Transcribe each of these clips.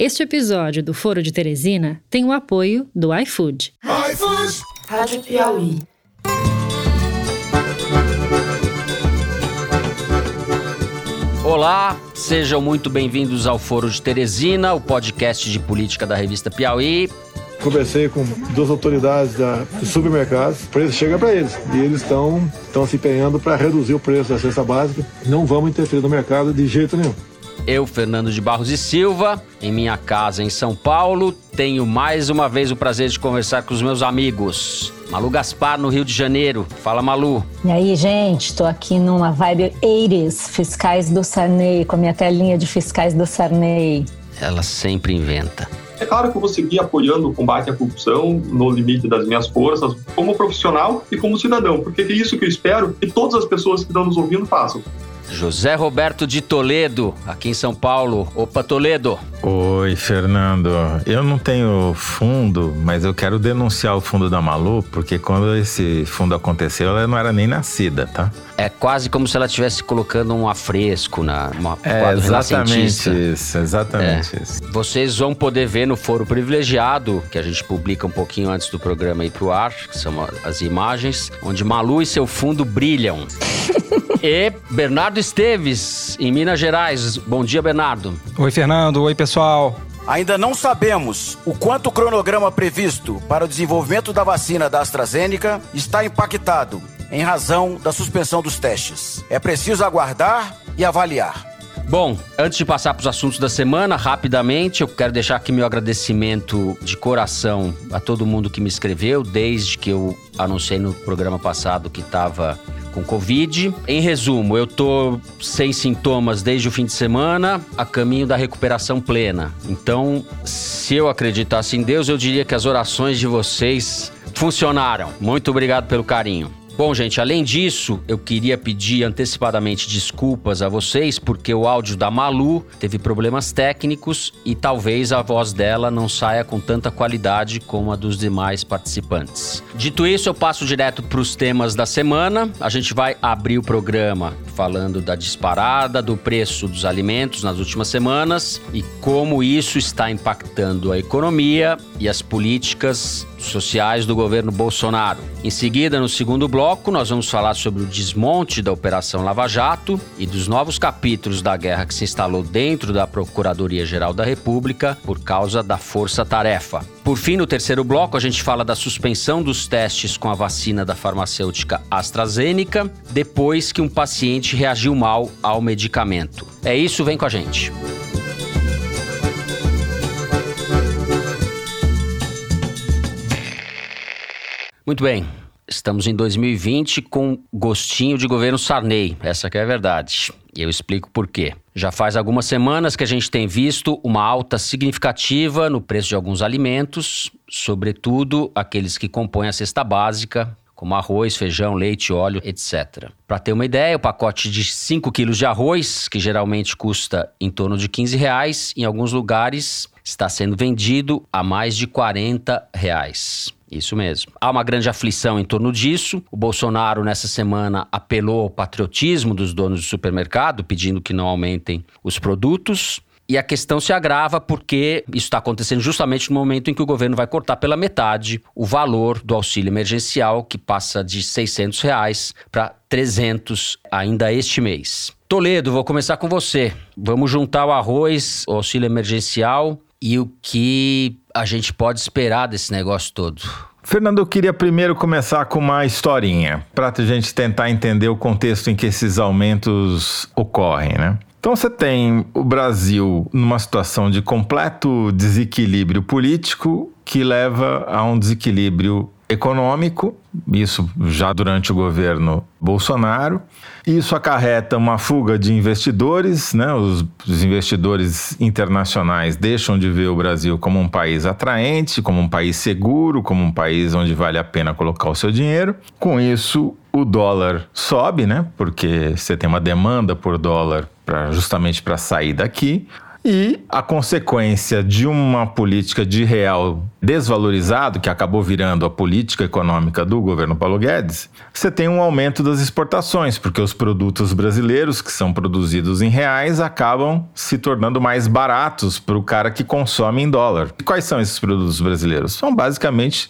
Este episódio do Foro de Teresina tem o apoio do iFood. iFood! Rádio Piauí. Olá, sejam muito bem-vindos ao Foro de Teresina, o podcast de política da revista Piauí. Conversei com duas autoridades da, dos supermercados, o preço chega para eles e eles estão se empenhando para reduzir o preço da cesta básica. Não vamos interferir no mercado de jeito nenhum. Eu, Fernando de Barros e Silva, em minha casa em São Paulo, tenho mais uma vez o prazer de conversar com os meus amigos. Malu Gaspar, no Rio de Janeiro. Fala, Malu. E aí, gente, tô aqui numa vibe 80s, fiscais do Sarney, com a minha telinha de fiscais do Sarney. Ela sempre inventa. É claro que eu vou seguir apoiando o combate à corrupção no limite das minhas forças, como profissional e como cidadão, porque é isso que eu espero que todas as pessoas que estão nos ouvindo façam. José Roberto de Toledo, aqui em São Paulo. Opa, Toledo. Oi, Fernando. Eu não tenho fundo, mas eu quero denunciar o fundo da Malu, porque quando esse fundo aconteceu, ela não era nem nascida, tá? É quase como se ela estivesse colocando um afresco na uma é, exatamente isso, exatamente é. isso. Vocês vão poder ver no Foro Privilegiado, que a gente publica um pouquinho antes do programa ir pro ar, que são as imagens, onde Malu e seu fundo brilham. e Bernardo Esteves, em Minas Gerais. Bom dia, Bernardo. Oi, Fernando. Oi, pessoal. Ainda não sabemos o quanto o cronograma previsto para o desenvolvimento da vacina da AstraZeneca está impactado em razão da suspensão dos testes. É preciso aguardar e avaliar. Bom, antes de passar para os assuntos da semana, rapidamente, eu quero deixar aqui meu agradecimento de coração a todo mundo que me escreveu, desde que eu anunciei no programa passado que estava com Covid. Em resumo, eu tô sem sintomas desde o fim de semana, a caminho da recuperação plena. Então, se eu acreditasse em Deus, eu diria que as orações de vocês funcionaram. Muito obrigado pelo carinho. Bom, gente, além disso, eu queria pedir antecipadamente desculpas a vocês porque o áudio da Malu teve problemas técnicos e talvez a voz dela não saia com tanta qualidade como a dos demais participantes. Dito isso, eu passo direto para os temas da semana. A gente vai abrir o programa falando da disparada do preço dos alimentos nas últimas semanas e como isso está impactando a economia e as políticas sociais do governo Bolsonaro. Em seguida, no segundo bloco, nós vamos falar sobre o desmonte da Operação Lava Jato e dos novos capítulos da guerra que se instalou dentro da Procuradoria-Geral da República por causa da força-tarefa. Por fim, no terceiro bloco, a gente fala da suspensão dos testes com a vacina da farmacêutica AstraZeneca depois que um paciente reagiu mal ao medicamento. É isso, vem com a gente. Muito bem. Estamos em 2020 com gostinho de governo Sarney, essa que é a verdade. E eu explico por quê. Já faz algumas semanas que a gente tem visto uma alta significativa no preço de alguns alimentos, sobretudo aqueles que compõem a cesta básica, como arroz, feijão, leite, óleo, etc. Para ter uma ideia, o pacote de 5 quilos de arroz, que geralmente custa em torno de 15 reais, em alguns lugares está sendo vendido a mais de 40 reais. Isso mesmo. Há uma grande aflição em torno disso. O Bolsonaro, nessa semana, apelou ao patriotismo dos donos do supermercado, pedindo que não aumentem os produtos. E a questão se agrava porque isso está acontecendo justamente no momento em que o governo vai cortar pela metade o valor do auxílio emergencial, que passa de 600 reais para 300 ainda este mês. Toledo, vou começar com você. Vamos juntar o arroz, o auxílio emergencial e o que a gente pode esperar desse negócio todo? Fernando, eu queria primeiro começar com uma historinha, para a gente tentar entender o contexto em que esses aumentos ocorrem, né? Então você tem o Brasil numa situação de completo desequilíbrio político que leva a um desequilíbrio econômico, isso já durante o governo Bolsonaro. Isso acarreta uma fuga de investidores, né? Os, os, investidores internacionais deixam de ver o Brasil como um país atraente, como um país seguro, como um país onde vale a pena colocar o seu dinheiro. Com isso, o dólar sobe, né? Porque você tem uma demanda por dólar pra, justamente para sair daqui. E a consequência de uma política de real desvalorizado, que acabou virando a política econômica do governo Paulo Guedes, você tem um aumento das exportações, porque os produtos brasileiros que são produzidos em reais acabam se tornando mais baratos para o cara que consome em dólar. E quais são esses produtos brasileiros? São basicamente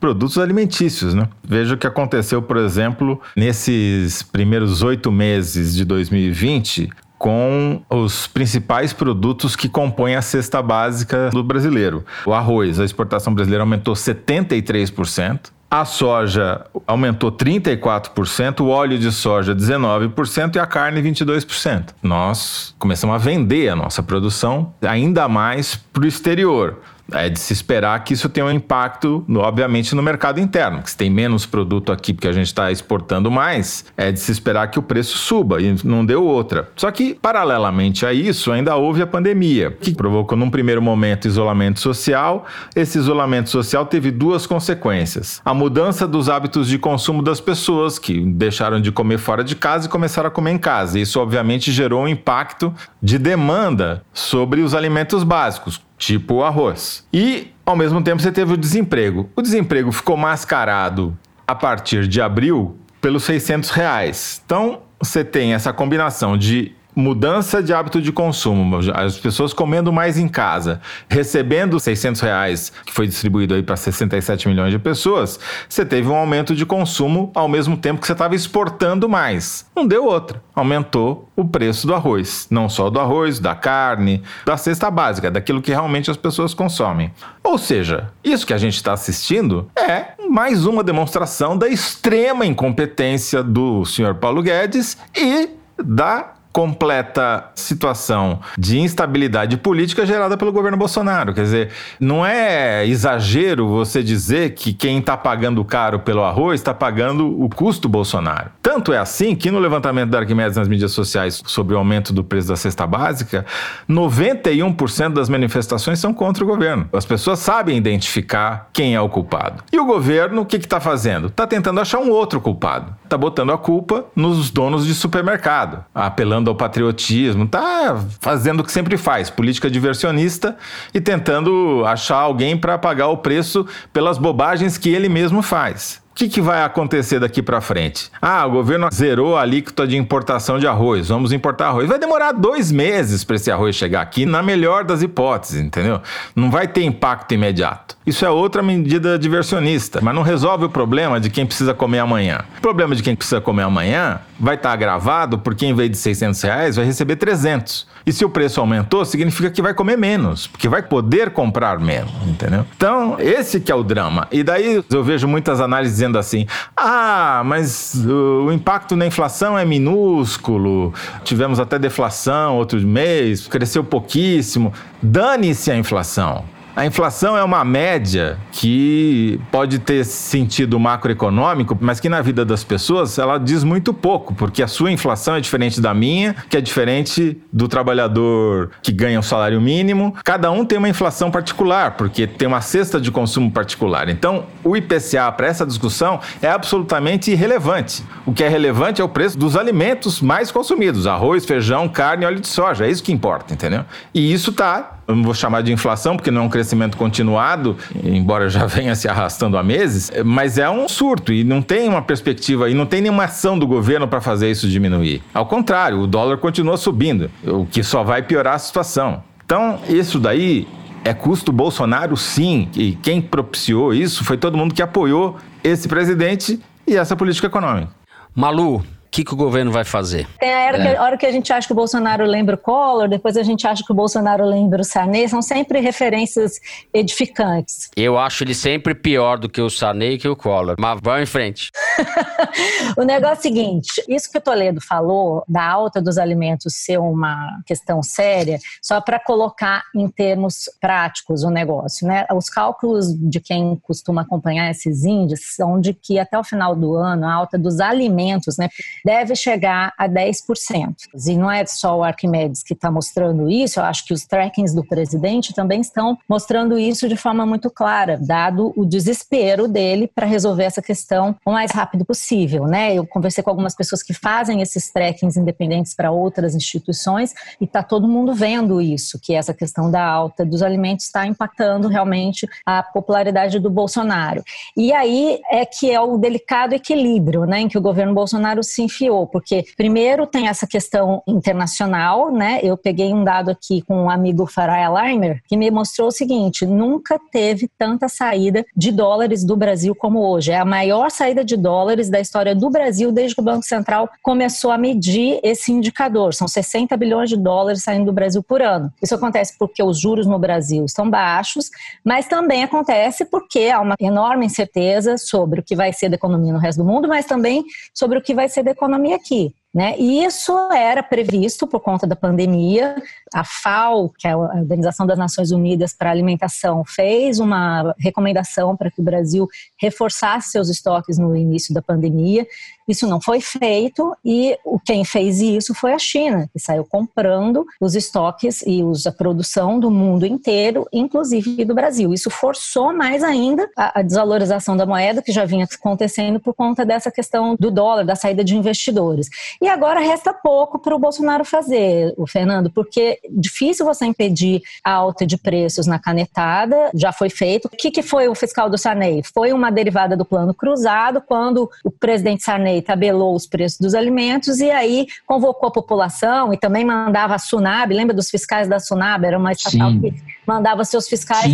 produtos alimentícios, né? Veja o que aconteceu, por exemplo, nesses primeiros oito meses de 2020, com os principais produtos que compõem a cesta básica do brasileiro. O arroz, a exportação brasileira aumentou 73%. A soja aumentou 34%, o óleo de soja 19% e a carne 22%. Nós começamos a vender a nossa produção ainda mais para o exterior. É de se esperar que isso tenha um impacto, no, obviamente, no mercado interno. Que se tem menos produto aqui porque a gente está exportando mais, é de se esperar que o preço suba e não deu outra. Só que, paralelamente a isso, ainda houve a pandemia, que provocou, num primeiro momento, isolamento social. Esse isolamento social teve duas consequências: a mudança dos hábitos de consumo das pessoas, que deixaram de comer fora de casa e começaram a comer em casa. Isso, obviamente, gerou um impacto de demanda sobre os alimentos básicos tipo o arroz. E, ao mesmo tempo, você teve o desemprego. O desemprego ficou mascarado a partir de abril pelos 600 reais. Então, você tem essa combinação de mudança de hábito de consumo, as pessoas comendo mais em casa, recebendo 600 reais, que foi distribuído aí para 67 milhões de pessoas, você teve um aumento de consumo ao mesmo tempo que você estava exportando mais. Não deu outra. Aumentou o preço do arroz. Não só do arroz, da carne, da cesta básica, daquilo que realmente as pessoas consomem. Ou seja, isso que a gente está assistindo é mais uma demonstração da extrema incompetência do senhor Paulo Guedes e da completa situação de instabilidade política gerada pelo governo Bolsonaro. Quer dizer, não é exagero você dizer que quem está pagando caro pelo arroz está pagando o custo Bolsonaro. Tanto é assim que no levantamento da Arquimedes nas mídias sociais sobre o aumento do preço da cesta básica, 91% das manifestações são contra o governo. As pessoas sabem identificar quem é o culpado. E o governo, o que está fazendo? Está tentando achar um outro culpado. Está botando a culpa nos donos de supermercado, apelando ao patriotismo, tá fazendo o que sempre faz, política diversionista e tentando achar alguém para pagar o preço pelas bobagens que ele mesmo faz que, que vai acontecer daqui para frente? Ah, o governo zerou a alíquota de importação de arroz, vamos importar arroz. Vai demorar dois meses para esse arroz chegar aqui, na melhor das hipóteses, entendeu? Não vai ter impacto imediato. Isso é outra medida diversionista, mas não resolve o problema de quem precisa comer amanhã. O problema de quem precisa comer amanhã vai estar tá agravado porque em vez de 600 reais vai receber 300. E se o preço aumentou, significa que vai comer menos, porque vai poder comprar menos, entendeu? Então, esse que é o drama. E daí eu vejo muitas análises dizendo assim: "Ah, mas o impacto na inflação é minúsculo. Tivemos até deflação outro mês, cresceu pouquíssimo. Dane-se a inflação. A inflação é uma média que pode ter sentido macroeconômico, mas que na vida das pessoas ela diz muito pouco, porque a sua inflação é diferente da minha, que é diferente do trabalhador que ganha o um salário mínimo. Cada um tem uma inflação particular, porque tem uma cesta de consumo particular. Então, o IPCA para essa discussão é absolutamente irrelevante. O que é relevante é o preço dos alimentos mais consumidos: arroz, feijão, carne óleo de soja. É isso que importa, entendeu? E isso está eu não vou chamar de inflação, porque não é um crescimento continuado, embora já venha se arrastando há meses, mas é um surto e não tem uma perspectiva e não tem nenhuma ação do governo para fazer isso diminuir. Ao contrário, o dólar continua subindo, o que só vai piorar a situação. Então, isso daí é custo Bolsonaro, sim, e quem propiciou isso foi todo mundo que apoiou esse presidente e essa política econômica. Malu, o que, que, o governo vai fazer? Tem a hora, é. que, a hora, que, a gente acha que o Bolsonaro lembra o Collor, depois a gente acha que o Bolsonaro lembra o Sarney, são sempre referências edificantes. Eu acho ele sempre pior do que o Sarney e que o Collor, mas vamos em frente. o negócio é o seguinte, isso que o Toledo falou, da alta dos alimentos ser uma questão séria, só para colocar em termos práticos o negócio, né? Os cálculos de quem costuma acompanhar esses índices são de que até o final do ano a alta dos alimentos, né? deve chegar a 10%. E não é só o Arquimedes que está mostrando isso, eu acho que os trackings do presidente também estão mostrando isso de forma muito clara, dado o desespero dele para resolver essa questão o mais rápido rápido possível, né? Eu conversei com algumas pessoas que fazem esses trekkings independentes para outras instituições e está todo mundo vendo isso, que essa questão da alta dos alimentos está impactando realmente a popularidade do Bolsonaro. E aí é que é o delicado equilíbrio, né, em que o governo Bolsonaro se enfiou, porque primeiro tem essa questão internacional, né? Eu peguei um dado aqui com um amigo Farai Leimer que me mostrou o seguinte: nunca teve tanta saída de dólares do Brasil como hoje. É a maior saída de dólares da história do Brasil desde que o Banco Central começou a medir esse indicador. São 60 bilhões de dólares saindo do Brasil por ano. Isso acontece porque os juros no Brasil estão baixos, mas também acontece porque há uma enorme incerteza sobre o que vai ser da economia no resto do mundo, mas também sobre o que vai ser da economia aqui. Né? E isso era previsto por conta da pandemia. A FAO, que é a Organização das Nações Unidas para a Alimentação, fez uma recomendação para que o Brasil reforçasse seus estoques no início da pandemia. Isso não foi feito e quem fez isso foi a China, que saiu comprando os estoques e a produção do mundo inteiro, inclusive do Brasil. Isso forçou mais ainda a, desvalorização da moeda, que já vinha acontecendo por conta dessa questão do dólar, da saída de investidores. E agora resta pouco para o Bolsonaro fazer, o Fernando, porque difícil você impedir a alta de preços na canetada, já foi feito. O que, que foi o fiscal do Sarney? Foi uma derivada do plano cruzado, quando o presidente Sarney tabelou os preços dos alimentos e aí convocou a população e também mandava a Sunab, lembra dos fiscais da Sunab? Era uma estatal Sim. que mandava seus fiscais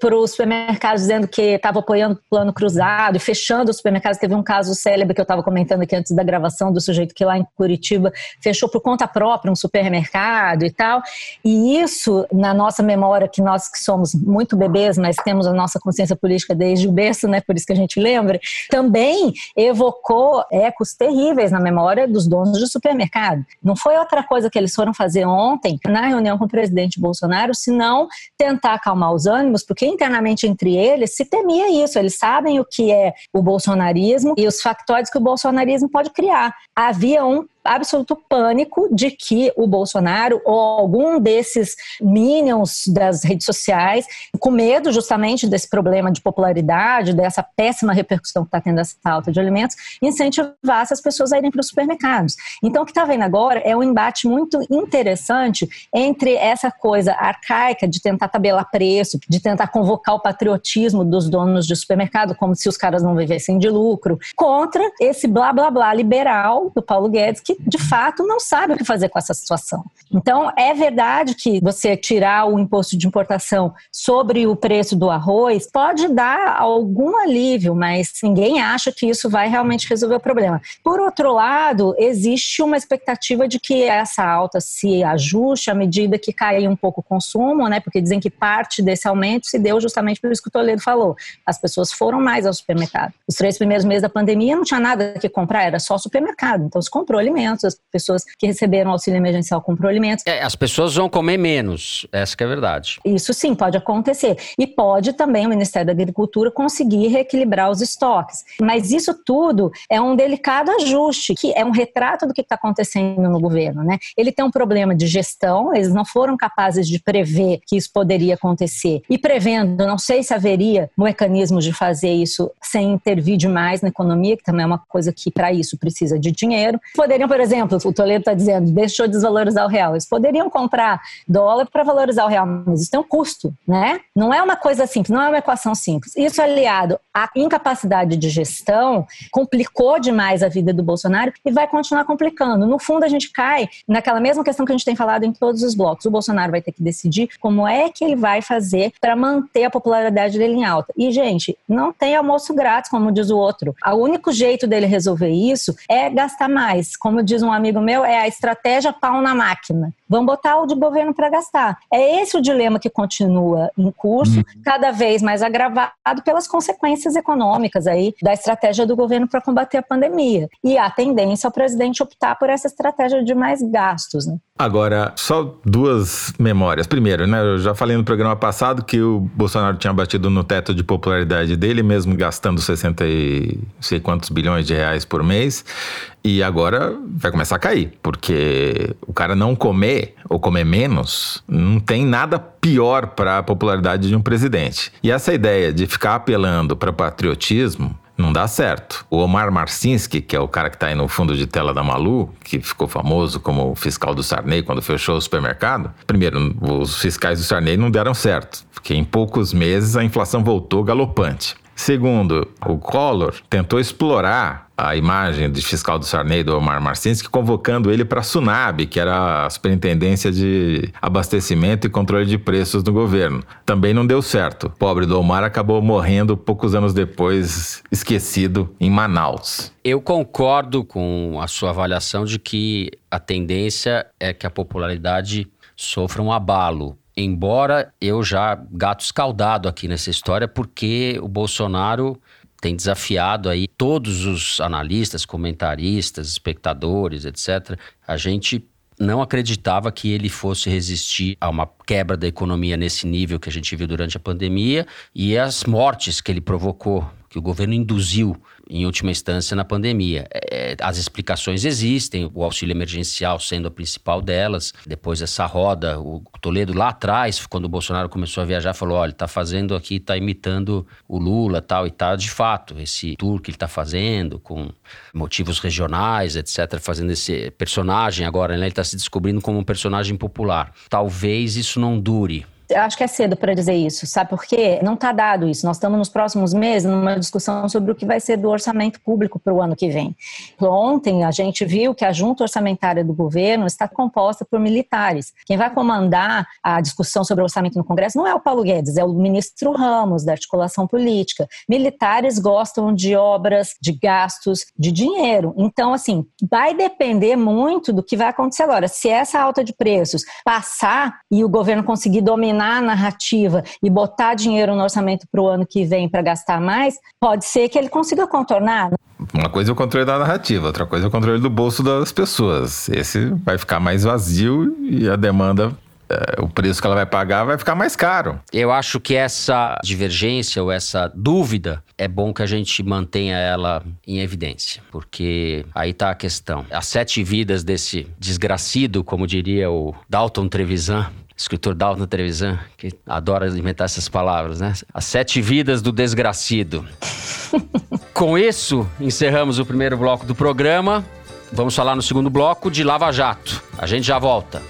para os supermercados dizendo que estava apoiando o plano cruzado e fechando os supermercados. Teve um caso célebre que eu estava comentando aqui antes da gravação do sujeito que lá em Curitiba fechou por conta própria um supermercado e tal. E isso, na nossa memória, que nós que somos muito bebês, mas temos a nossa consciência política desde o berço, né, por isso que a gente lembra, também evocou ecos terríveis na memória dos donos de supermercado. Não foi outra coisa que eles foram fazer ontem, na reunião com o presidente Bolsonaro, senão não tentar acalmar os ânimos, porque internamente entre eles se temia isso. Eles sabem o que é o bolsonarismo e os factóides que o bolsonarismo pode criar. Havia um absoluto pânico de que o Bolsonaro ou algum desses minions das redes sociais, com medo justamente desse problema de popularidade, dessa péssima repercussão que está tendo essa falta de alimentos, incentivasse as pessoas a irem para os supermercados. Então, o que está vendo agora é um embate muito interessante entre essa coisa arcaica de tentar tabelar preço, de tentar convocar o patriotismo dos donos de supermercado, como se os caras não vivessem de lucro, contra esse blá blá blá liberal do Paulo Guedes, que de fato não sabe o que fazer com essa situação. Então, é verdade que você tirar o imposto de importação sobre o preço do arroz pode dar algum alívio, mas ninguém acha que isso vai realmente resolver o problema. Por outro lado, existe uma expectativa de que essa alta se ajuste à medida que cair um pouco o consumo, né? Porque dizem que parte desse aumento se deu justamente por isso que o Toledo falou. As pessoas foram mais ao supermercado. Os três primeiros meses da pandemia não tinha nada que comprar, era só supermercado. Então se comprou alimentos alimentos, as pessoas que receberam auxílio emergencial comprou alimentos. É, as pessoas vão comer menos, essa é a verdade. Isso sim, pode acontecer. E pode também o Ministério da Agricultura conseguir reequilibrar os estoques. Mas isso tudo é um delicado ajuste, que é um retrato do que está acontecendo no governo. Né? Ele tem um problema de gestão, eles não foram capazes de prever que isso poderia acontecer. E prevendo, não sei se haveria mecanismos de fazer isso sem intervir demais na economia, que também é uma coisa que para isso precisa de dinheiro. Poderiam, por exemplo, o Toledo está dizendo, deixou de desvalorizar o real. Eles poderiam comprar dólar para valorizar o real, mas isso tem um custo, né? Não é uma coisa simples, não é uma equação simples. Isso aliado à incapacidade de gestão complicou demais a vida do Bolsonaro e vai continuar complicando. No fundo, a gente cai naquela mesma questão que a gente tem falado em todos os blocos. O Bolsonaro vai ter que decidir como é que ele vai fazer para manter a popularidade dele em alta. E, gente, não tem almoço grátis, como diz o outro. O único jeito dele resolver isso é gastar mais. Como como diz um amigo meu, é a estratégia pau na máquina. Vamos botar o de governo para gastar. É esse o dilema que continua em curso, uhum. cada vez mais agravado pelas consequências econômicas aí da estratégia do governo para combater a pandemia. E a tendência ao presidente optar por essa estratégia de mais gastos. Né? Agora, só duas memórias. Primeiro, né, eu já falei no programa passado que o Bolsonaro tinha batido no teto de popularidade dele, mesmo gastando 60 e sei quantos bilhões de reais por mês. E agora vai começar a cair, porque o cara não comer ou comer menos não tem nada pior para a popularidade de um presidente. E essa ideia de ficar apelando para patriotismo não dá certo. O Omar Marcinski, que é o cara que está aí no fundo de tela da Malu, que ficou famoso como fiscal do Sarney quando fechou o supermercado, primeiro, os fiscais do Sarney não deram certo, porque em poucos meses a inflação voltou galopante. Segundo, o Collor tentou explorar a imagem de fiscal do Sarney, do Omar Marcinski, convocando ele para a SUNAB, que era a Superintendência de Abastecimento e Controle de Preços do governo. Também não deu certo. Pobre do Omar acabou morrendo poucos anos depois, esquecido, em Manaus. Eu concordo com a sua avaliação de que a tendência é que a popularidade sofra um abalo Embora eu já gato escaldado aqui nessa história, porque o Bolsonaro tem desafiado aí todos os analistas, comentaristas, espectadores, etc. A gente não acreditava que ele fosse resistir a uma quebra da economia nesse nível que a gente viu durante a pandemia e as mortes que ele provocou, que o governo induziu em última instância, na pandemia. É, as explicações existem, o auxílio emergencial sendo a principal delas. Depois dessa roda, o Toledo lá atrás, quando o Bolsonaro começou a viajar, falou: olha, está fazendo aqui, está imitando o Lula tal, e tá de fato, esse tour que ele está fazendo, com motivos regionais, etc., fazendo esse personagem agora, né? Ele está se descobrindo como um personagem popular. Talvez isso não dure acho que é cedo para dizer isso, sabe por quê? Não está dado isso. Nós estamos nos próximos meses numa discussão sobre o que vai ser do orçamento público para o ano que vem. Ontem a gente viu que a junta orçamentária do governo está composta por militares. Quem vai comandar a discussão sobre o orçamento no Congresso não é o Paulo Guedes, é o ministro Ramos, da articulação política. Militares gostam de obras, de gastos, de dinheiro. Então, assim, vai depender muito do que vai acontecer agora. Se essa alta de preços passar e o governo conseguir dominar a narrativa e botar dinheiro no orçamento para o ano que vem para gastar mais, pode ser que ele consiga contornar. Uma coisa é o controle da narrativa, outra coisa é o controle do bolso das pessoas. Esse vai ficar mais vazio e a demanda é, o preço que ela vai pagar vai ficar mais caro. Eu acho que essa divergência ou essa dúvida é bom que a gente mantenha ela em evidência, porque aí tá a questão. As sete vidas desse desgracido, como diria o Dalton Trevisan, escritor Dalton Trevisan, que adora inventar essas palavras, né? As sete vidas do desgracido. Com isso, encerramos o primeiro bloco do programa. Vamos falar no segundo bloco de Lava Jato. A gente já volta.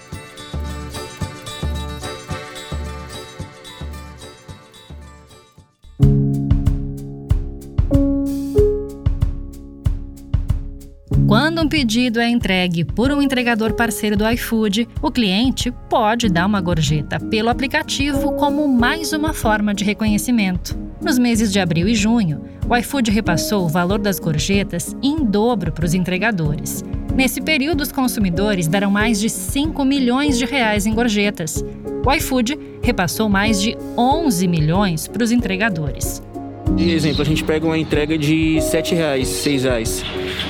Quando um pedido é entregue por um entregador parceiro do iFood, o cliente pode dar uma gorjeta pelo aplicativo como mais uma forma de reconhecimento. Nos meses de abril e junho, o iFood repassou o valor das gorjetas em dobro para os entregadores. Nesse período, os consumidores deram mais de 5 milhões de reais em gorjetas. O iFood repassou mais de 11 milhões para os entregadores. Por exemplo, a gente pega uma entrega de 7 reais, R$ reais.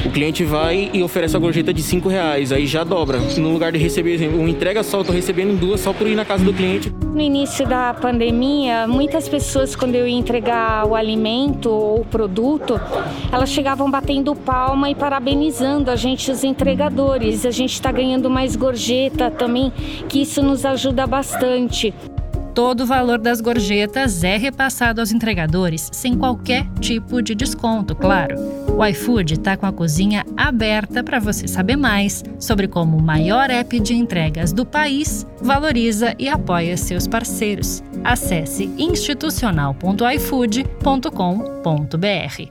O cliente vai e oferece a gorjeta de R$ reais, aí já dobra. No lugar de receber, exemplo, uma entrega só, eu tô recebendo duas só por ir na casa do cliente. No início da pandemia, muitas pessoas, quando eu ia entregar o alimento ou o produto, elas chegavam batendo palma e parabenizando a gente, os entregadores. A gente está ganhando mais gorjeta também, que isso nos ajuda bastante. Todo o valor das gorjetas é repassado aos entregadores, sem qualquer tipo de desconto, claro. O iFood está com a cozinha aberta para você saber mais sobre como o maior app de entregas do país valoriza e apoia seus parceiros. Acesse institucional.ifood.com.br.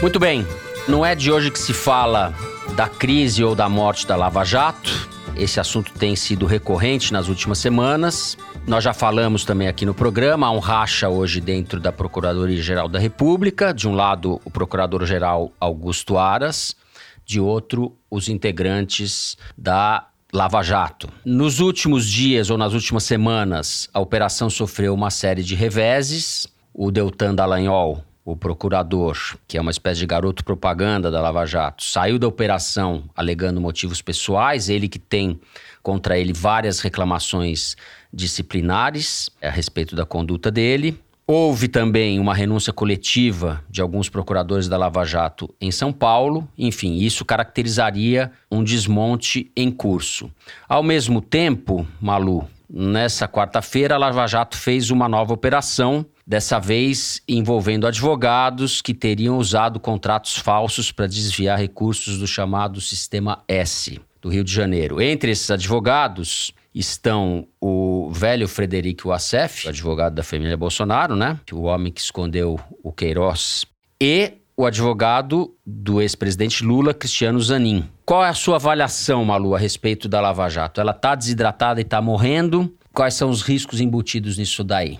Muito bem, não é de hoje que se fala da crise ou da morte da Lava Jato. Esse assunto tem sido recorrente nas últimas semanas. Nós já falamos também aqui no programa, há um racha hoje dentro da Procuradoria-Geral da República. De um lado, o Procurador-Geral Augusto Aras, de outro, os integrantes da Lava Jato. Nos últimos dias ou nas últimas semanas, a operação sofreu uma série de reveses. O Deltan Dallagnol, o procurador, que é uma espécie de garoto propaganda da Lava Jato, saiu da operação alegando motivos pessoais, ele que tem contra ele várias reclamações disciplinares a respeito da conduta dele. Houve também uma renúncia coletiva de alguns procuradores da Lava Jato em São Paulo. Enfim, isso caracterizaria um desmonte em curso. Ao mesmo tempo, Malu, nessa quarta-feira, a Lava Jato fez uma nova operação, dessa vez envolvendo advogados que teriam usado contratos falsos para desviar recursos do chamado Sistema S do Rio de Janeiro. Entre esses advogados estão o velho Frederico Wassef, advogado da família Bolsonaro, né? O homem que escondeu o Queiroz, e o advogado do ex-presidente Lula, Cristiano Zanin. Qual é a sua avaliação, Malu, a respeito da Lava Jato? Ela está desidratada e está morrendo? Quais são os riscos embutidos nisso daí?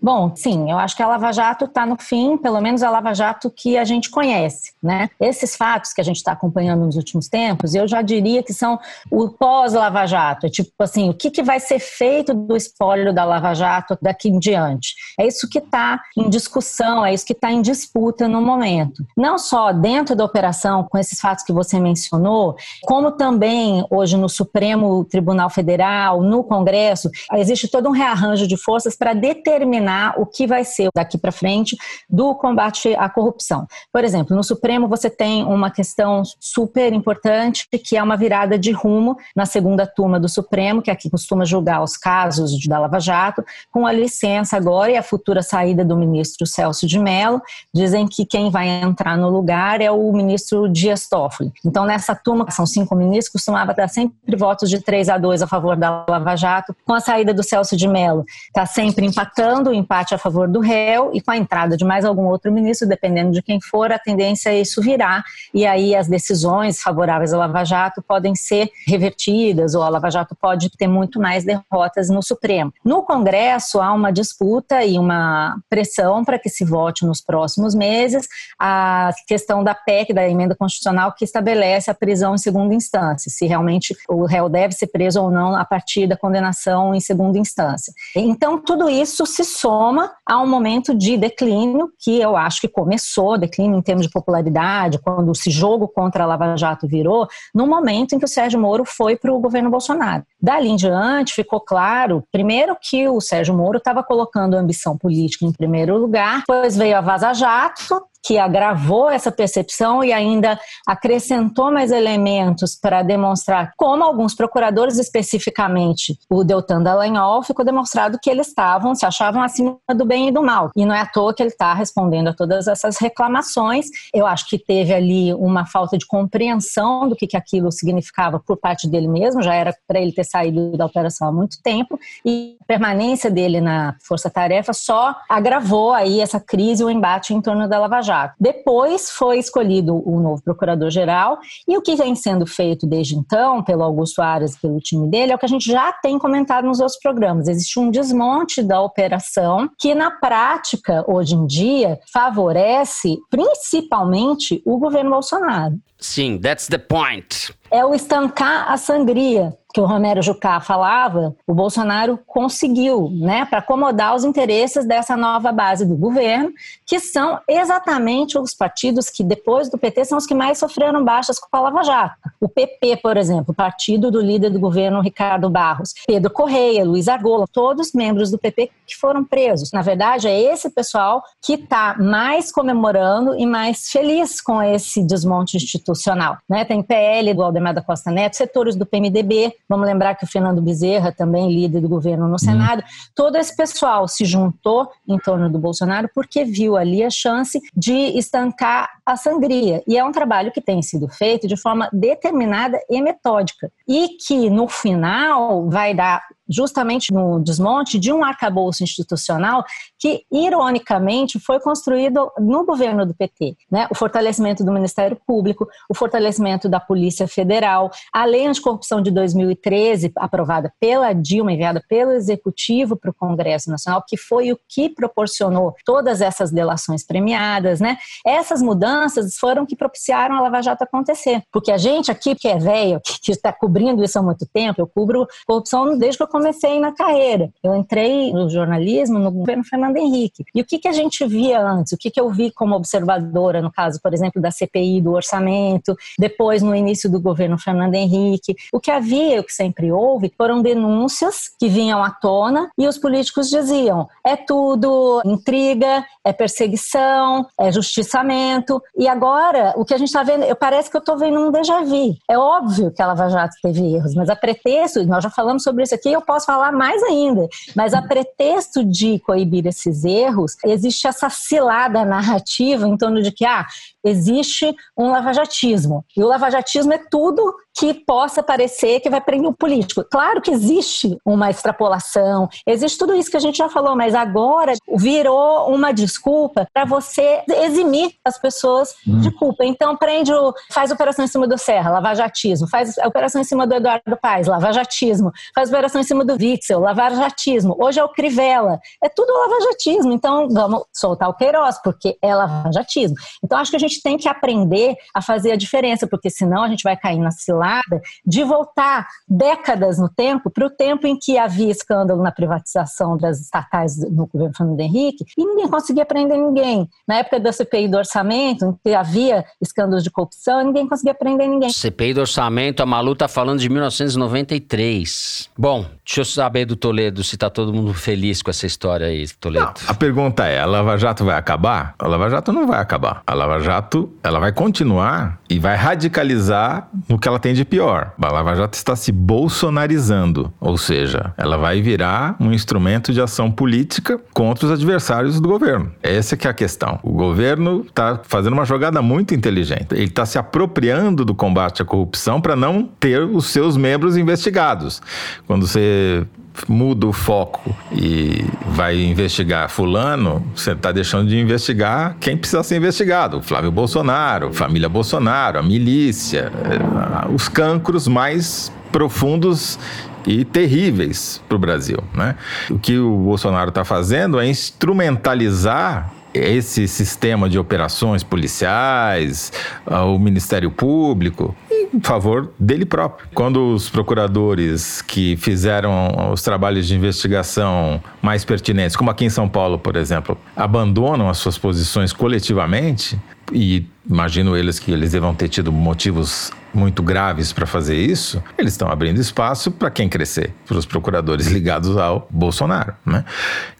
Bom, sim, eu acho que a Lava Jato está no fim, pelo menos a Lava Jato que a gente conhece, né? Esses fatos que a gente está acompanhando nos últimos tempos, eu já diria que são o pós-Lava Jato, é tipo assim, o que, que vai ser feito do espólio da Lava Jato daqui em diante? É isso que está em discussão, é isso que está em disputa no momento. Não só dentro da operação, com esses fatos que você mencionou, como também hoje no Supremo Tribunal Federal, no Congresso, existe todo um rearranjo de forças para determinar determinar o que vai ser daqui para frente do combate à corrupção. Por exemplo, no Supremo você tem uma questão super importante que é uma virada de rumo na segunda turma do Supremo, que é que costuma julgar os casos da Lava Jato, com a licença agora e a futura saída do ministro Celso de Mello. Dizem que quem vai entrar no lugar é o ministro Dias Toffoli. Então, nessa turma, são cinco ministros, costumava dar sempre votos de 3 a 2 a favor da Lava Jato. Com a saída do Celso de Mello, está sempre empatando, empate a favor do réu e com a entrada de mais algum outro ministro, dependendo de quem for, a tendência é isso virar e aí as decisões favoráveis à Lava Jato podem ser revertidas ou a Lava Jato pode ter muito mais derrotas no Supremo. No Congresso há uma disputa e uma pressão para que se vote nos próximos meses a questão da PEC, da emenda constitucional que estabelece a prisão em segunda instância, se realmente o réu deve ser preso ou não a partir da condenação em segunda instância. Então tudo isso se soma a um momento de declínio que eu acho que começou, declínio em termos de popularidade, quando esse jogo contra a Lava Jato virou, no momento em que o Sérgio Moro foi para o governo Bolsonaro. Dali em diante, ficou claro, primeiro, que o Sérgio Moro estava colocando a ambição política em primeiro lugar, depois veio a Vaza Jato, que agravou essa percepção e ainda acrescentou mais elementos para demonstrar como alguns procuradores, especificamente o Deltan Dallagnol, ficou demonstrado que eles estavam, se achavam acima do bem e do mal. E não é à toa que ele está respondendo a todas essas reclamações. Eu acho que teve ali uma falta de compreensão do que, que aquilo significava por parte dele mesmo, já era para ele ter saído da operação há muito tempo, e a permanência dele na Força Tarefa só agravou aí essa crise, o embate em torno da Lava Jato. Depois foi escolhido o novo procurador-geral e o que vem sendo feito desde então pelo Augusto Aras e pelo time dele é o que a gente já tem comentado nos outros programas. Existe um desmonte da operação que na prática, hoje em dia, favorece principalmente o governo Bolsonaro. Sim, that's the point. É o estancar a sangria que o Romero Jucá falava, o Bolsonaro conseguiu, né, para acomodar os interesses dessa nova base do governo, que são exatamente os partidos que, depois do PT, são os que mais sofreram baixas com a Lava Jato. O PP, por exemplo, partido do líder do governo, Ricardo Barros, Pedro Correia, Luiz Argola, todos membros do PP que foram presos. Na verdade, é esse pessoal que está mais comemorando e mais feliz com esse desmonte institucional. Né? Tem PL do Aldemar da Costa Neto, setores do PMDB, Vamos lembrar que o Fernando Bezerra, também líder do governo no Senado, hum. todo esse pessoal se juntou em torno do Bolsonaro porque viu ali a chance de estancar a sangria. E é um trabalho que tem sido feito de forma determinada e metódica. E que, no final, vai dar justamente no desmonte de um arcabouço institucional que, ironicamente, foi construído no governo do PT. Né? O fortalecimento do Ministério Público, o fortalecimento da Polícia Federal, a Lei Anticorrupção de 2013, aprovada pela Dilma, enviada pelo Executivo para o Congresso Nacional, que foi o que proporcionou todas essas delações premiadas. Né? Essas mudanças foram que propiciaram a Lava Jato acontecer. Porque a gente aqui, que é velho, que está cobrindo isso há muito tempo, eu cubro corrupção desde que eu comecei na carreira. Eu entrei no jornalismo no governo Fernando Henrique. E o que, que a gente via antes? O que, que eu vi como observadora, no caso, por exemplo, da CPI do orçamento, depois no início do governo Fernando Henrique? O que havia, o que sempre houve, foram denúncias que vinham à tona e os políticos diziam: é tudo intriga, é perseguição, é justiçamento. E agora, o que a gente está vendo, eu parece que eu estou vendo um déjà vu. É óbvio que a Lava Jato teve erros, mas a pretexto, nós já falamos sobre isso aqui, eu posso falar mais ainda. Mas a pretexto de coibir esses erros, existe essa cilada narrativa em torno de que ah, existe um lavajatismo. E o lavajatismo é tudo que possa parecer que vai prender o político. Claro que existe uma extrapolação, existe tudo isso que a gente já falou, mas agora virou uma desculpa para você eximir as pessoas hum. de culpa. Então prende o, faz operação em cima do Serra, lavajatismo, faz operação em cima do Eduardo Paes, lavajatismo, faz operação em cima do Witzel, lavajatismo. Hoje é o Crivella, é tudo lavajatismo. Então vamos soltar o Queiroz porque é lavajatismo. Então acho que a gente tem que aprender a fazer a diferença, porque senão a gente vai cair na cilada de voltar décadas no tempo para o tempo em que havia escândalo na privatização das estatais no governo Fernando Henrique e ninguém conseguia prender ninguém. Na época da CPI do orçamento, em que havia escândalos de corrupção, ninguém conseguia prender ninguém. CPI do orçamento, a Malu está falando de 1993. Bom, deixa eu saber do Toledo se está todo mundo feliz com essa história aí, Toledo. Não, a pergunta é, a Lava Jato vai acabar? A Lava Jato não vai acabar. A Lava Jato, ela vai continuar e vai radicalizar no que ela tem de pior. A Lava Jato está se bolsonarizando, ou seja, ela vai virar um instrumento de ação política contra os adversários do governo. Essa que é a questão. O governo está fazendo uma jogada muito inteligente. Ele está se apropriando do combate à corrupção para não ter os seus membros investigados. Quando você muda o foco e vai investigar fulano, você está deixando de investigar quem precisa ser investigado. O Flávio Bolsonaro, família Bolsonaro, a milícia, eh, os cancros mais profundos e terríveis para o Brasil. Né? O que o Bolsonaro está fazendo é instrumentalizar esse sistema de operações policiais, ah, o Ministério Público, em favor dele próprio. Quando os procuradores que fizeram os trabalhos de investigação mais pertinentes, como aqui em São Paulo, por exemplo, abandonam as suas posições coletivamente, e imagino eles que eles devam ter tido motivos muito graves para fazer isso, eles estão abrindo espaço para quem crescer, para os procuradores ligados ao Bolsonaro. Né?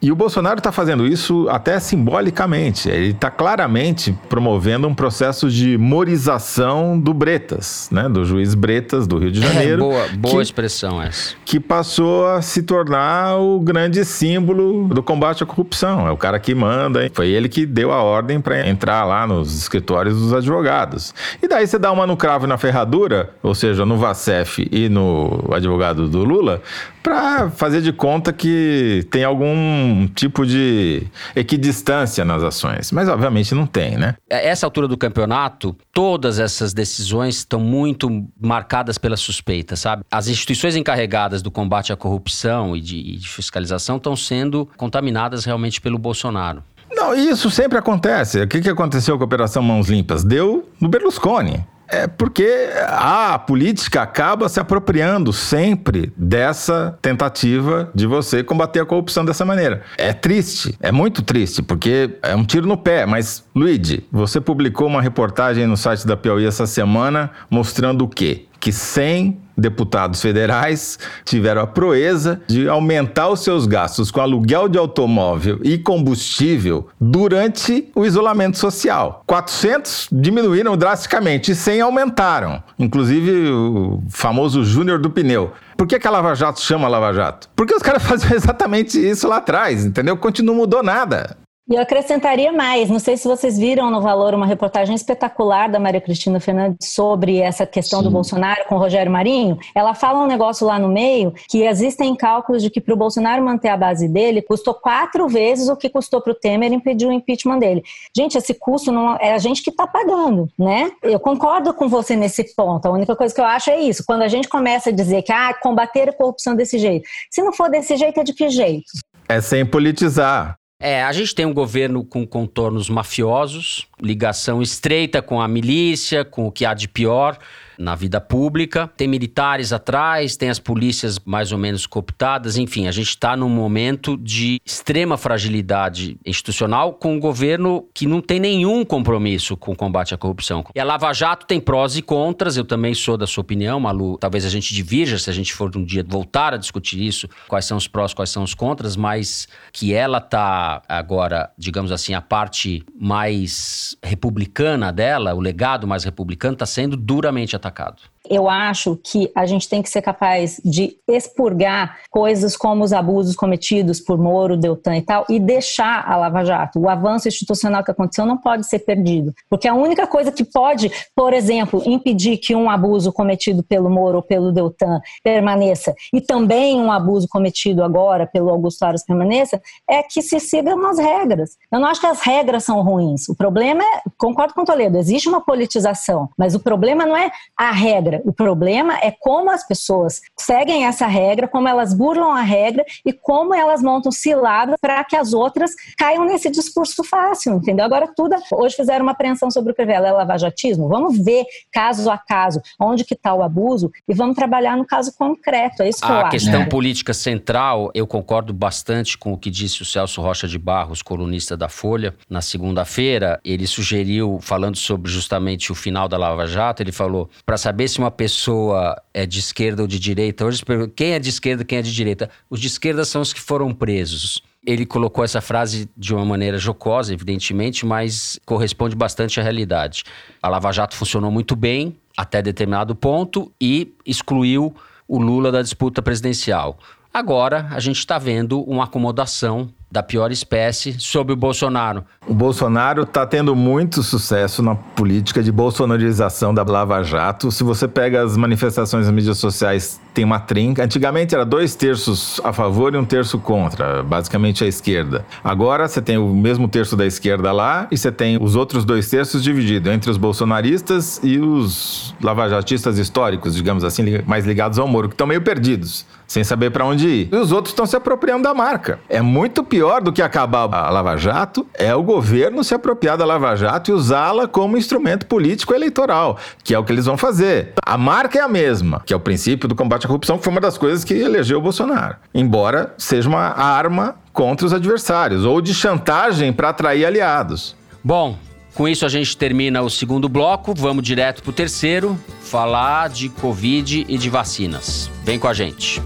E o Bolsonaro está fazendo isso até simbolicamente. Ele está claramente promovendo um processo de morização do Bretas, né? do juiz Bretas do Rio de é, Janeiro. É, boa boa que, expressão essa. Que passou a se tornar o grande símbolo do combate à corrupção. É o cara que manda. Hein? Foi ele que deu a ordem para entrar lá nos escritórios dos advogados. E daí você dá uma no cravo na ferradura ferradura, ou seja, no Vacef e no advogado do Lula, para fazer de conta que tem algum tipo de equidistância nas ações. Mas obviamente não tem, né? Essa altura do campeonato, todas essas decisões estão muito marcadas pela suspeita, sabe? As instituições encarregadas do combate à corrupção e de, e de fiscalização estão sendo contaminadas realmente pelo Bolsonaro. Não, isso sempre acontece. O que, que aconteceu com a Operação Mãos Limpas? Deu no Berlusconi. É porque a política acaba se apropriando sempre dessa tentativa de você combater a corrupção dessa maneira. É triste, é muito triste, porque é um tiro no pé. Mas, Luigi, você publicou uma reportagem no site da Piauí essa semana mostrando o quê? Que 100 deputados federais tiveram a proeza de aumentar os seus gastos com aluguel de automóvel e combustível durante o isolamento social. 400 diminuíram drasticamente e 100 aumentaram, inclusive o famoso Júnior do Pneu. Por que, que a Lava Jato chama Lava Jato? Porque os caras faziam exatamente isso lá atrás, entendeu? Continua, mudou nada. E eu acrescentaria mais, não sei se vocês viram no Valor uma reportagem espetacular da Maria Cristina Fernandes sobre essa questão Sim. do Bolsonaro com o Rogério Marinho. Ela fala um negócio lá no meio que existem cálculos de que para o Bolsonaro manter a base dele custou quatro vezes o que custou para o Temer impedir o impeachment dele. Gente, esse custo não é a gente que está pagando, né? Eu concordo com você nesse ponto. A única coisa que eu acho é isso. Quando a gente começa a dizer que ah, combater a corrupção desse jeito, se não for desse jeito, é de que jeito? É sem politizar. É, a gente tem um governo com contornos mafiosos, ligação estreita com a milícia, com o que há de pior na vida pública. Tem militares atrás, tem as polícias mais ou menos cooptadas, enfim, a gente está num momento de extrema fragilidade institucional com um governo que não tem nenhum compromisso com o combate à corrupção. E a Lava Jato tem prós e contras, eu também sou da sua opinião, Malu. Talvez a gente divirja se a gente for um dia voltar a discutir isso, quais são os prós, quais são os contras, mas que ela tá agora, digamos assim, a parte mais republicana dela, o legado mais republicano, está sendo duramente atacado atacado. Eu acho que a gente tem que ser capaz de expurgar coisas como os abusos cometidos por Moro, Deltan e tal, e deixar a Lava Jato. O avanço institucional que aconteceu não pode ser perdido. Porque a única coisa que pode, por exemplo, impedir que um abuso cometido pelo Moro ou pelo Deltan permaneça, e também um abuso cometido agora pelo Augusto Aras permaneça, é que se sigam as regras. Eu não acho que as regras são ruins. O problema é, concordo com o Toledo, existe uma politização, mas o problema não é a regra. O problema é como as pessoas seguem essa regra, como elas burlam a regra e como elas montam ciladas para que as outras caiam nesse discurso fácil, entendeu? Agora tudo, hoje fizeram uma apreensão sobre o Crivella, é lavajatismo? Vamos ver caso a caso onde que está o abuso e vamos trabalhar no caso concreto, é isso que a eu acho. A questão política central, eu concordo bastante com o que disse o Celso Rocha de Barros, colunista da Folha, na segunda-feira, ele sugeriu, falando sobre justamente o final da Lava Jato, ele falou, para saber se uma pessoa é de esquerda ou de direita, hoje quem é de esquerda, quem é de direita? Os de esquerda são os que foram presos. Ele colocou essa frase de uma maneira jocosa, evidentemente, mas corresponde bastante à realidade. A Lava Jato funcionou muito bem até determinado ponto e excluiu o Lula da disputa presidencial. Agora a gente está vendo uma acomodação da pior espécie sob o Bolsonaro. O Bolsonaro está tendo muito sucesso na política de bolsonarização da Lava Jato. Se você pega as manifestações nas mídias sociais, tem uma trinca. Antigamente era dois terços a favor e um terço contra, basicamente a esquerda. Agora você tem o mesmo terço da esquerda lá e você tem os outros dois terços divididos entre os bolsonaristas e os lavajatistas históricos, digamos assim, mais ligados ao Moro, que estão meio perdidos sem saber para onde ir. E os outros estão se apropriando da marca. É muito pior do que acabar a Lava Jato, é o governo se apropriar da Lava Jato e usá-la como instrumento político eleitoral, que é o que eles vão fazer. A marca é a mesma, que é o princípio do combate corrupção, foi uma das coisas que elegeu o Bolsonaro. Embora seja uma arma contra os adversários ou de chantagem para atrair aliados. Bom, com isso a gente termina o segundo bloco, vamos direto para o terceiro, falar de Covid e de vacinas. Vem com a gente.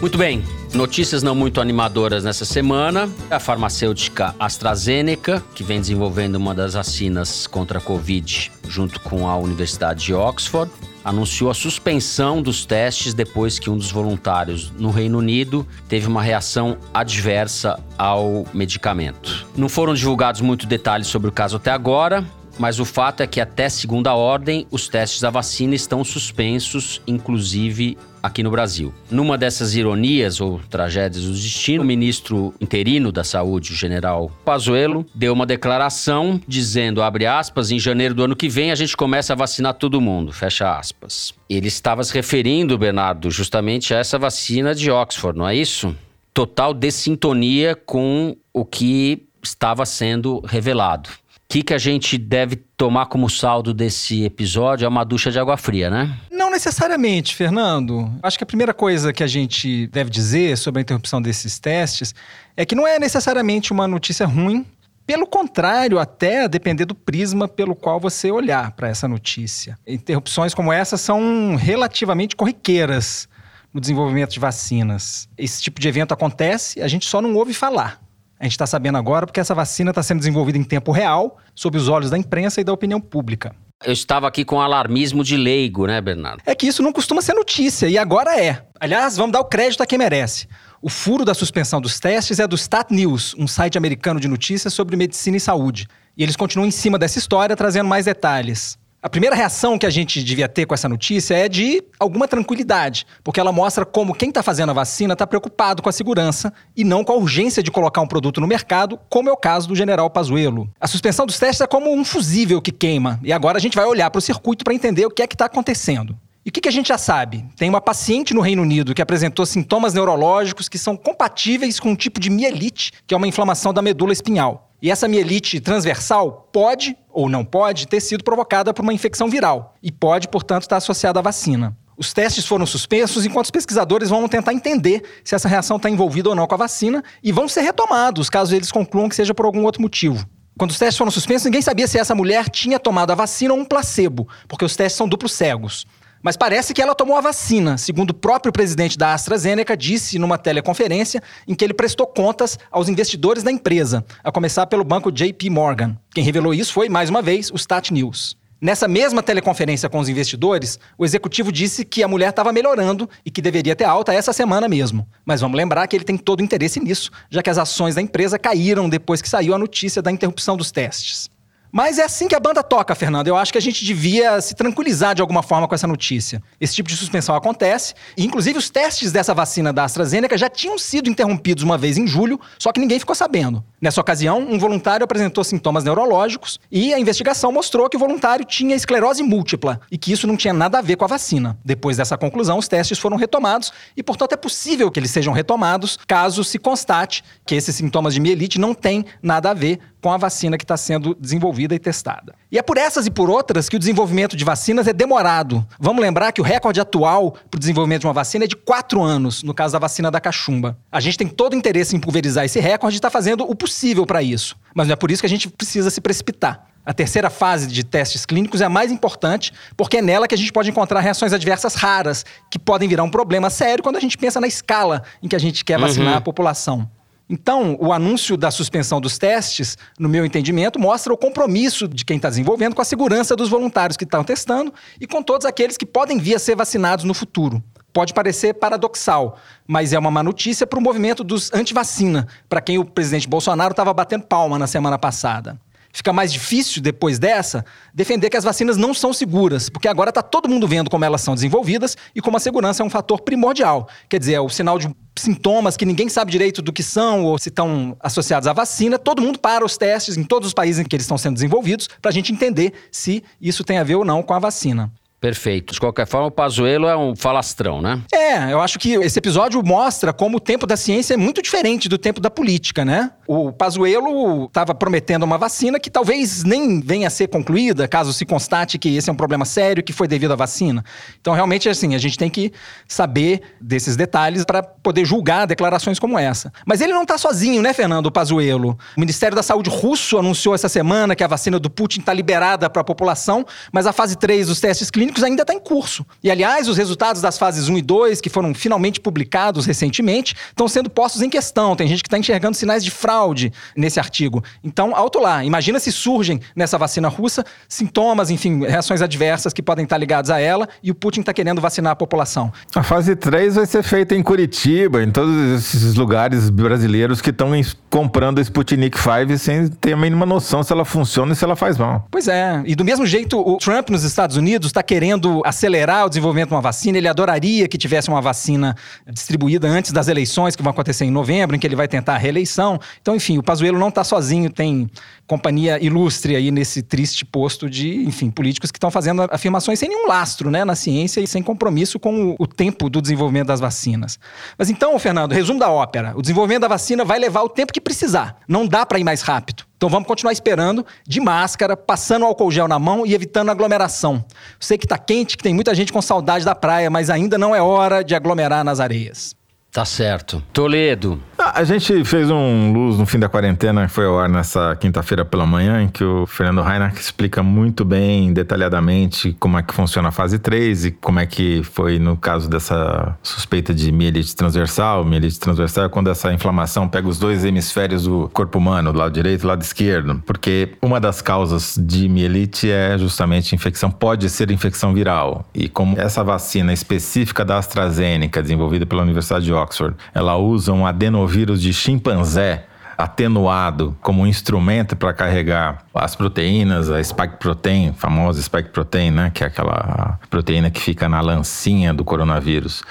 Muito bem, Notícias não muito animadoras nessa semana. A farmacêutica AstraZeneca, que vem desenvolvendo uma das vacinas contra a Covid junto com a Universidade de Oxford, anunciou a suspensão dos testes depois que um dos voluntários no Reino Unido teve uma reação adversa ao medicamento. Não foram divulgados muitos detalhes sobre o caso até agora, mas o fato é que até segunda ordem os testes da vacina estão suspensos, inclusive aqui no Brasil. Numa dessas ironias ou tragédias do destino, o ministro interino da Saúde, o general Pazuello, deu uma declaração dizendo, abre aspas, em janeiro do ano que vem a gente começa a vacinar todo mundo, fecha aspas. Ele estava se referindo, Bernardo, justamente a essa vacina de Oxford, não é isso? Total dessintonia com o que estava sendo revelado que, que a gente deve tomar como saldo desse episódio é uma ducha de água fria, né? Não necessariamente, Fernando. Acho que a primeira coisa que a gente deve dizer sobre a interrupção desses testes é que não é necessariamente uma notícia ruim. Pelo contrário, até depender do prisma pelo qual você olhar para essa notícia. Interrupções como essa são relativamente corriqueiras no desenvolvimento de vacinas. Esse tipo de evento acontece, a gente só não ouve falar. A gente está sabendo agora porque essa vacina está sendo desenvolvida em tempo real, sob os olhos da imprensa e da opinião pública. Eu estava aqui com alarmismo de leigo, né, Bernardo? É que isso não costuma ser notícia, e agora é. Aliás, vamos dar o crédito a quem merece. O furo da suspensão dos testes é do Stat News, um site americano de notícias sobre medicina e saúde. E eles continuam em cima dessa história, trazendo mais detalhes. A primeira reação que a gente devia ter com essa notícia é de alguma tranquilidade, porque ela mostra como quem está fazendo a vacina está preocupado com a segurança e não com a urgência de colocar um produto no mercado, como é o caso do general Pazuello. A suspensão dos testes é como um fusível que queima, e agora a gente vai olhar para o circuito para entender o que é que está acontecendo. E o que, que, a gente já sabe? Tem uma paciente no Reino Unido que apresentou sintomas neurológicos que são compatíveis com um tipo de mielite, que é uma inflamação da medula espinhal. E essa mielite transversal pode ou não pode ter sido provocada por uma infecção viral e pode, portanto, estar associada à vacina. Os testes foram suspensos enquanto os pesquisadores vão tentar entender se essa reação está envolvida ou não com a vacina e vão ser retomados caso eles concluam que seja por algum outro motivo. Quando os testes foram suspensos, ninguém sabia se essa mulher tinha tomado a vacina ou um placebo, porque os testes são duplos cegos. Mas parece que ela tomou a vacina, segundo o próprio presidente da AstraZeneca disse numa teleconferência em que ele prestou contas aos investidores da empresa, a começar pelo banco JP Morgan. Quem revelou isso foi, mais uma vez, o Stat News. Nessa mesma teleconferência com os investidores, o executivo disse que a mulher estava melhorando e que deveria ter alta essa semana mesmo. Mas vamos lembrar que ele tem todo o interesse nisso, já que as ações da empresa caíram depois que saiu a notícia da interrupção dos testes. Mas é assim que a banda toca, Fernando. Eu acho que a gente devia se tranquilizar de alguma forma com essa notícia. Esse tipo de suspensão acontece, e inclusive os testes dessa vacina da AstraZeneca já tinham sido interrompidos uma vez em julho, só que ninguém ficou sabendo. Nessa ocasião, um voluntário apresentou sintomas neurológicos e a investigação mostrou que o voluntário tinha esclerose múltipla e que isso não tinha nada a ver com a vacina. Depois dessa conclusão, os testes foram retomados e, portanto, é possível que eles sejam retomados caso se constate que esses sintomas de mielite não têm nada a ver com a vacina que está sendo desenvolvida e testada. E é por essas e por outras que o desenvolvimento de vacinas é demorado. Vamos lembrar que o recorde atual para o desenvolvimento de uma vacina é de quatro anos, no caso da vacina da cachumba. A gente tem todo o interesse em pulverizar esse recorde e está fazendo o possível para isso. Mas não é por isso que a gente precisa se precipitar. A terceira fase de testes clínicos é a mais importante, porque é nela que a gente pode encontrar reações adversas raras, que podem virar um problema sério quando a gente pensa na escala em que a gente quer vacinar uhum. a população. Então, o anúncio da suspensão dos testes, no meu entendimento, mostra o compromisso de quem está desenvolvendo com a segurança dos voluntários que estão testando e com todos aqueles que podem vir a ser vacinados no futuro. Pode parecer paradoxal, mas é uma má notícia para o movimento dos anti-vacina, para quem o presidente Bolsonaro estava batendo palma na semana passada fica mais difícil depois dessa defender que as vacinas não são seguras, porque agora está todo mundo vendo como elas são desenvolvidas e como a segurança é um fator primordial. Quer dizer, é o sinal de sintomas que ninguém sabe direito do que são ou se estão associados à vacina, todo mundo para os testes em todos os países em que eles estão sendo desenvolvidos para a gente entender se isso tem a ver ou não com a vacina. Perfeito. De qualquer forma, o Pazuello é um falastrão, né? É, eu acho que esse episódio mostra como o tempo da ciência é muito diferente do tempo da política, né? O Pazuello estava prometendo uma vacina que talvez nem venha a ser concluída, caso se constate que esse é um problema sério que foi devido à vacina. Então, realmente, assim, a gente tem que saber desses detalhes para poder julgar declarações como essa. Mas ele não está sozinho, né, Fernando Pazuello? O Ministério da Saúde russo anunciou essa semana que a vacina do Putin está liberada para a população, mas a fase 3 dos testes clínicos clínicos ainda está em curso. E, aliás, os resultados das fases 1 e 2, que foram finalmente publicados recentemente, estão sendo postos em questão. Tem gente que está enxergando sinais de fraude nesse artigo. Então, alto lá. Imagina se surgem nessa vacina russa sintomas, enfim, reações adversas que podem estar ligadas a ela e o Putin está querendo vacinar a população. A fase 3 vai ser feita em Curitiba, em todos esses lugares brasileiros que estão comprando a Sputnik 5 sem ter a mínima noção se ela funciona e se ela faz mal. Pois é. E do mesmo jeito, o Trump nos Estados Unidos está querendo querendo acelerar o desenvolvimento de uma vacina. Ele adoraria que tivesse uma vacina distribuída antes das eleições, que vão acontecer em novembro, em que ele vai tentar a reeleição. Então, enfim, o Pazuello não está sozinho, tem companhia ilustre aí nesse triste posto de, enfim, políticos que estão fazendo afirmações sem nenhum lastro, né, na ciência e sem compromisso com o, o tempo do desenvolvimento das vacinas. Mas então, Fernando, resumo da ópera. O desenvolvimento da vacina vai levar o tempo que precisar. Não dá para ir mais rápido. Então vamos continuar esperando de máscara, passando álcool gel na mão e evitando aglomeração. Sei que está quente, que tem muita gente com saudade da praia, mas ainda não é hora de aglomerar nas areias. Tá certo. Toledo. Ah, a gente fez um Luz no fim da quarentena, que foi ao ar nessa quinta-feira pela manhã, em que o Fernando Reinach explica muito bem, detalhadamente, como é que funciona a fase 3 e como é que foi no caso dessa suspeita de mielite transversal. Mielite transversal é quando essa inflamação pega os dois hemisférios do corpo humano, do lado direito e do lado esquerdo. Porque uma das causas de mielite é justamente infecção, pode ser infecção viral. E como essa vacina específica da AstraZeneca, desenvolvida pela Universidade de Oxford, ela usa um adenovírus de chimpanzé atenuado como instrumento para carregar as proteínas, a spike protein, famosa spike protein, né, que é aquela proteína que fica na lancinha do coronavírus.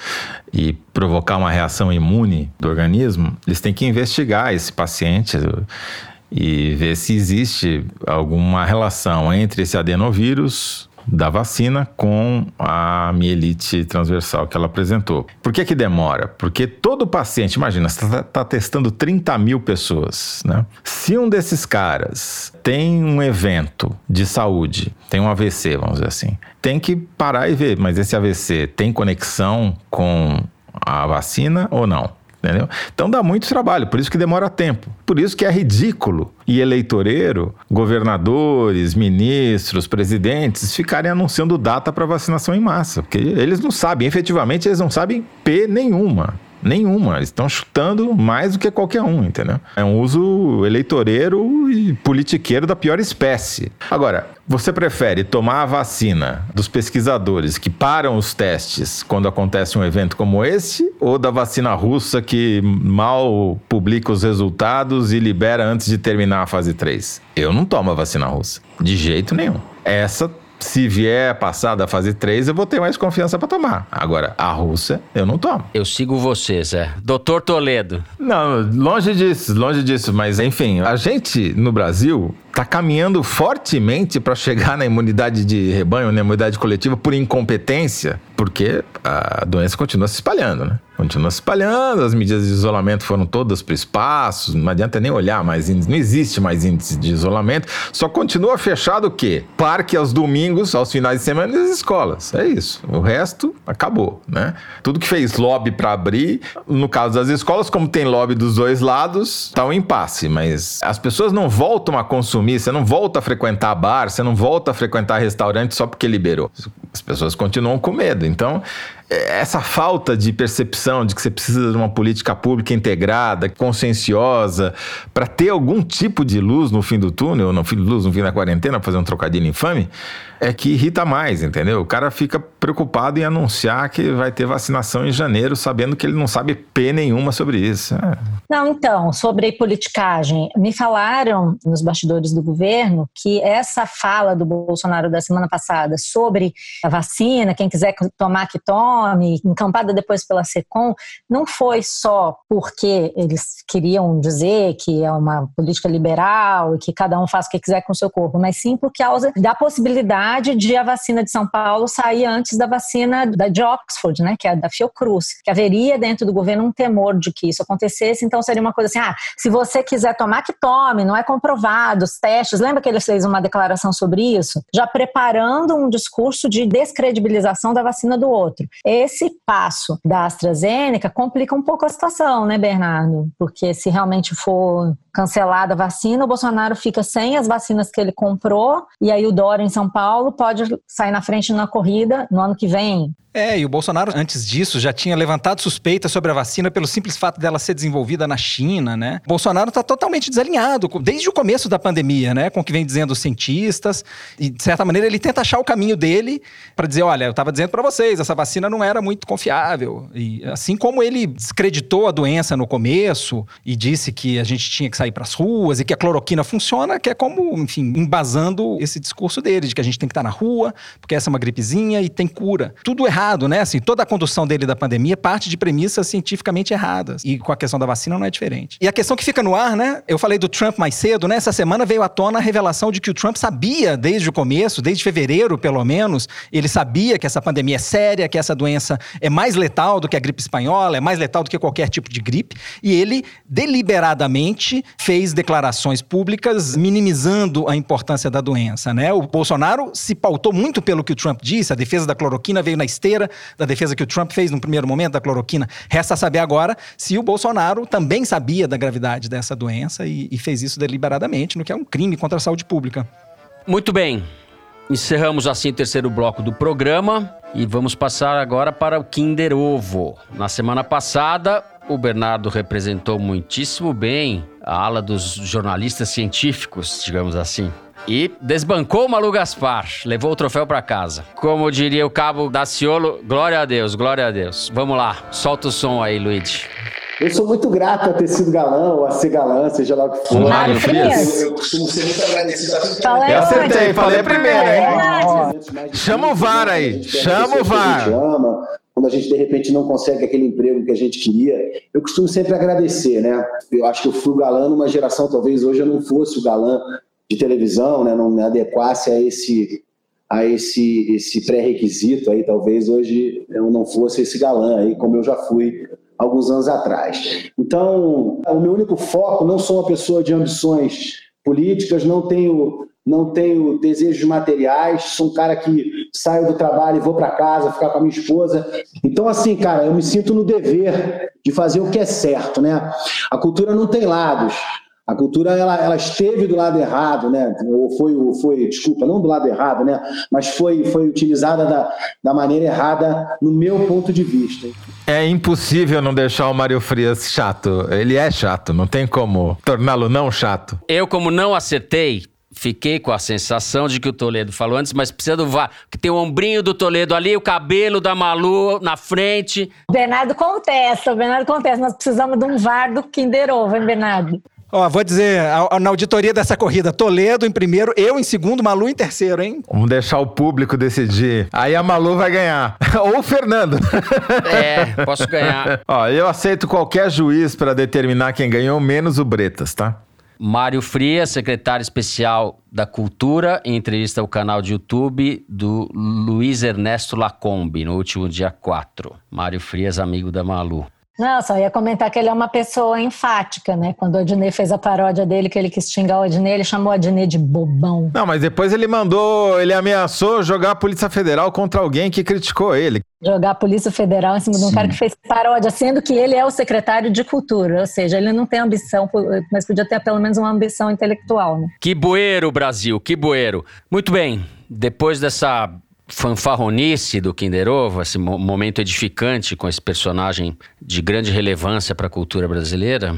E provocar uma reação imune do organismo, eles têm que investigar esse paciente e ver se existe alguma relação entre esse adenovírus da vacina com a mielite transversal que ela apresentou. Por que que demora? Porque todo paciente, imagina, você está tá testando 30 mil pessoas, né? Se um desses caras tem um evento de saúde, tem um AVC, vamos dizer assim, tem que parar e ver, mas esse AVC tem conexão com a vacina ou não? Entendeu? Então dá muito trabalho, por isso que demora tempo. Por isso que é ridículo e eleitoreiro, governadores, ministros, presidentes ficarem anunciando data para vacinação em massa, porque eles não sabem, efetivamente eles não sabem P nenhuma. Nenhuma. Eles estão chutando mais do que qualquer um, entendeu? É um uso eleitoreiro e politiqueiro da pior espécie. Agora, você prefere tomar a vacina dos pesquisadores que param os testes quando acontece um evento como esse, ou da vacina russa que mal publica os resultados e libera antes de terminar a fase 3? Eu não tomo a vacina russa. De jeito nenhum. Essa se vier passar da fase 3, eu vou ter mais confiança para tomar. Agora, a Rússia, eu não tomo. Eu sigo você, Zé. Doutor Toledo. Não, longe disso, longe disso. Mas, enfim, a gente no Brasil está caminhando fortemente para chegar na imunidade de rebanho, na imunidade coletiva, por incompetência, porque a doença continua se espalhando, né? Continua se espalhando, as medidas de isolamento foram todas para espaço, não adianta nem olhar mais índice, não existe mais índice de isolamento, só continua fechado o quê? Parque aos domingos, aos finais de semana e as escolas. É isso. O resto acabou, né? Tudo que fez lobby para abrir, no caso das escolas, como tem lobby dos dois lados, tá um impasse, mas as pessoas não voltam a consumir, você não volta a frequentar bar, você não volta a frequentar restaurante só porque liberou. As pessoas continuam com medo. Então, essa falta de percepção de que você precisa de uma política pública integrada, conscienciosa, para ter algum tipo de luz no fim do túnel, no fim de luz no fim da quarentena, fazer um trocadilho infame, é que irrita mais, entendeu? O cara fica preocupado em anunciar que vai ter vacinação em janeiro, sabendo que ele não sabe P nenhuma sobre isso. É. Não, então, sobre politicagem, me falaram nos bastidores do governo que essa fala do Bolsonaro da semana passada sobre a vacina, quem quiser tomar que tome, encampada depois pela SECOM, não foi só porque eles queriam dizer que é uma política liberal e que cada um faz o que quiser com o seu corpo, mas sim por causa da possibilidade possibilidade de a vacina de São Paulo sair antes da vacina da de Oxford, né, que é da Fiocruz, que haveria dentro do governo um temor de que isso acontecesse, então seria uma coisa assim, ah, se você quiser tomar, que tome, não é comprovado, os testes, lembra que ele fez uma declaração sobre isso? Já preparando um discurso de descredibilização da vacina do outro. Esse passo da AstraZeneca complica um pouco a situação, né, Bernardo? Porque se realmente for cancelada a vacina, o Bolsonaro fica sem as vacinas que ele comprou, e aí o Dória em São Paulo pode sair na frente na corrida no ano que vem. É, e o Bolsonaro, antes disso, já tinha levantado suspeitas sobre a vacina pelo simples fato dela ser desenvolvida na China, né? O Bolsonaro está totalmente desalinhado, desde o começo da pandemia, né? Com o que vem dizendo os cientistas. E, de certa maneira, ele tenta achar o caminho dele para dizer: olha, eu estava dizendo para vocês, essa vacina não era muito confiável. E assim como ele descreditou a doença no começo e disse que a gente tinha que sair para as ruas e que a cloroquina funciona, que é como, enfim, embasando esse discurso dele, de que a gente tem que estar na rua, porque essa é uma gripezinha e tem cura. Tudo errado errado, né? Assim, toda a condução dele da pandemia parte de premissas cientificamente erradas. E com a questão da vacina não é diferente. E a questão que fica no ar, né? Eu falei do Trump mais cedo, né? Essa semana veio à tona a revelação de que o Trump sabia desde o começo, desde fevereiro pelo menos, ele sabia que essa pandemia é séria, que essa doença é mais letal do que a gripe espanhola, é mais letal do que qualquer tipo de gripe. E ele deliberadamente fez declarações públicas minimizando a importância da doença, né? O Bolsonaro se pautou muito pelo que o Trump disse, a defesa da cloroquina veio na esteira da defesa que o Trump fez no primeiro momento da cloroquina. Resta saber agora se o Bolsonaro também sabia da gravidade dessa doença e, e fez isso deliberadamente, no que é um crime contra a saúde pública. Muito bem. Encerramos assim o terceiro bloco do programa e vamos passar agora para o Kinder Ovo. Na semana passada, o Bernardo representou muitíssimo bem a ala dos jornalistas científicos, digamos assim. E desbancou o Malu Gaspar, levou o troféu para casa. Como diria o cabo Daciolo, glória a Deus, glória a Deus. Vamos lá, solta o som aí, Luigi. Eu sou muito grato a ter sido galã ou a ser galã, seja lá o que for. Mário Frias. Eu, costumo ser muito agradecido. Falei eu acertei, falei primeiro, hein? Chama o VAR aí, chama o VAR. Quando a gente de repente não consegue aquele emprego que a gente queria, eu costumo sempre agradecer, né? Eu acho que eu fui o galã numa geração, talvez hoje eu não fosse o galã de televisão, né, não me adequasse a esse a esse esse pré-requisito aí, talvez hoje eu não fosse esse galã aí, como eu já fui alguns anos atrás. Então, o meu único foco, não sou uma pessoa de ambições políticas, não tenho não tenho desejos materiais, sou um cara que saio do trabalho e vou para casa ficar com a minha esposa. Então, assim, cara, eu me sinto no dever de fazer o que é certo, né? A cultura não tem lados. A cultura ela, ela esteve do lado errado, né? Ou foi, foi, desculpa, não do lado errado, né? Mas foi, foi utilizada da, da maneira errada no meu ponto de vista. É impossível não deixar o Mário Frias chato. Ele é chato, não tem como torná-lo não chato. Eu, como não acertei, fiquei com a sensação de que o Toledo falou antes, mas precisa do VAR. Que tem o ombrinho do Toledo ali, o cabelo da Malu na frente. Bernardo contesta, o Bernardo contesta. Nós precisamos de um VAR do Kinder Ovo, hein, Bernardo? Ó, vou dizer, na auditoria dessa corrida, Toledo em primeiro, eu em segundo, Malu em terceiro, hein? Vamos deixar o público decidir. Aí a Malu vai ganhar. Ou o Fernando. É, posso ganhar. Ó, eu aceito qualquer juiz para determinar quem ganhou, menos o Bretas, tá? Mário Frias, secretário especial da Cultura, em entrevista ao canal de YouTube do Luiz Ernesto Lacombe, no último dia 4. Mário Frias, amigo da Malu. Não, só ia comentar que ele é uma pessoa enfática, né? Quando o Adnet fez a paródia dele, que ele quis xingar o Adnet, ele chamou o Adnet de bobão. Não, mas depois ele mandou, ele ameaçou jogar a Polícia Federal contra alguém que criticou ele. Jogar a Polícia Federal em cima Sim. de um cara que fez paródia, sendo que ele é o secretário de Cultura, ou seja, ele não tem ambição, mas podia ter pelo menos uma ambição intelectual, né? Que bueiro, Brasil, que bueiro. Muito bem, depois dessa fanfarronice do Kinder Ovo, esse momento edificante com esse personagem de grande relevância para a cultura brasileira,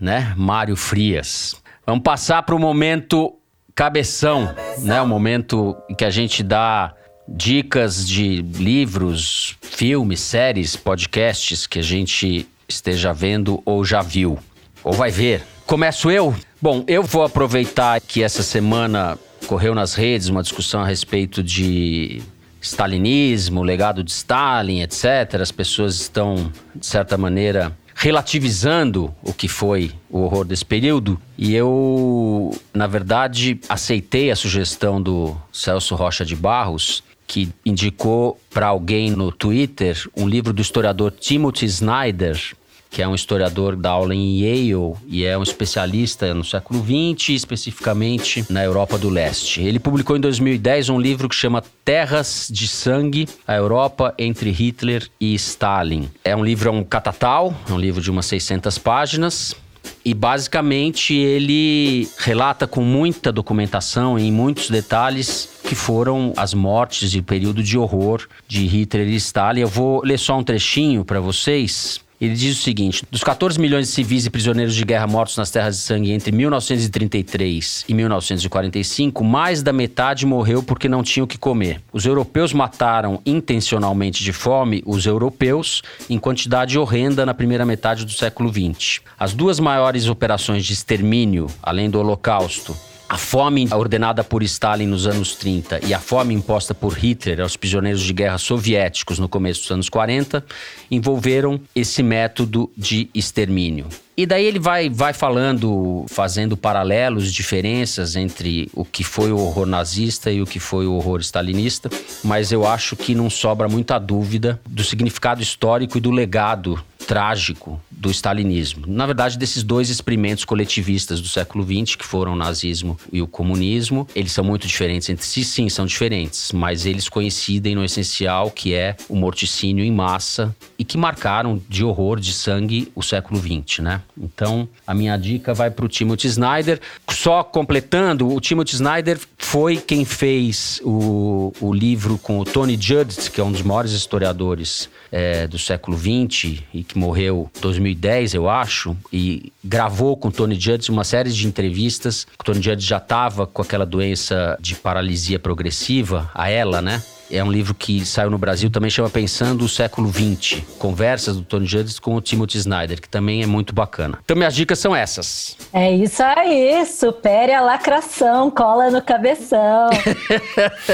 né? Mário Frias. Vamos passar para o momento cabeção, né? O momento em que a gente dá dicas de livros, filmes, séries, podcasts que a gente esteja vendo ou já viu, ou vai ver. Começo eu? Bom, eu vou aproveitar que essa semana correu nas redes uma discussão a respeito de stalinismo, legado de Stalin, etc. As pessoas estão, de certa maneira, relativizando o que foi o horror desse período. E eu, na verdade, aceitei a sugestão do Celso Rocha de Barros, que indicou para alguém no Twitter um livro do historiador Timothy Snyder, que é um historiador da aula em Yale e é um especialista no século XX, especificamente na Europa do Leste. Ele publicou em 2010 um livro que chama Terras de Sangue: A Europa entre Hitler e Stalin. É um livro, é um catatal, é um livro de umas 600 páginas. E basicamente ele relata com muita documentação e em muitos detalhes que foram as mortes e o período de horror de Hitler e Stalin. Eu vou ler só um trechinho para vocês ele diz o seguinte: dos 14 milhões de civis e prisioneiros de guerra mortos nas terras de sangue entre 1933 e 1945, mais da metade morreu porque não tinham o que comer. Os europeus mataram intencionalmente de fome os europeus em quantidade horrenda na primeira metade do século XX. As duas maiores operações de extermínio, além do Holocausto, a fome ordenada por Stalin nos anos 30 e a fome imposta por Hitler aos prisioneiros de guerra soviéticos no começo dos anos 40 envolveram esse método de extermínio. E daí ele vai, vai falando, fazendo paralelos, diferenças entre o que foi o horror nazista e o que foi o horror stalinista, mas eu acho que não sobra muita dúvida do significado histórico e do legado trágico do stalinismo. Na verdade, desses dois experimentos coletivistas do século XX, que foram o nazismo e o comunismo, eles são muito diferentes entre si, sim, são diferentes, mas eles coincidem no essencial, que é o morticínio em massa e que marcaram de horror, de sangue, o século XX, né? Então, a minha dica vai para o Timothy Snyder. Só completando, o Timothy Snyder foi quem fez o, o livro com o Tony Judd, que é um dos maiores historiadores é, do século XX e que morreu em 2010, eu acho, e gravou com Tony Judd uma série de entrevistas. O Tony Judd já estava com aquela doença de paralisia progressiva, a ela, né? É um livro que saiu no Brasil, também chama Pensando o Século XX. Conversas do Tony Judges com o Timothy Snyder, que também é muito bacana. Então, minhas dicas são essas. É isso aí, supere a lacração, cola no cabeção.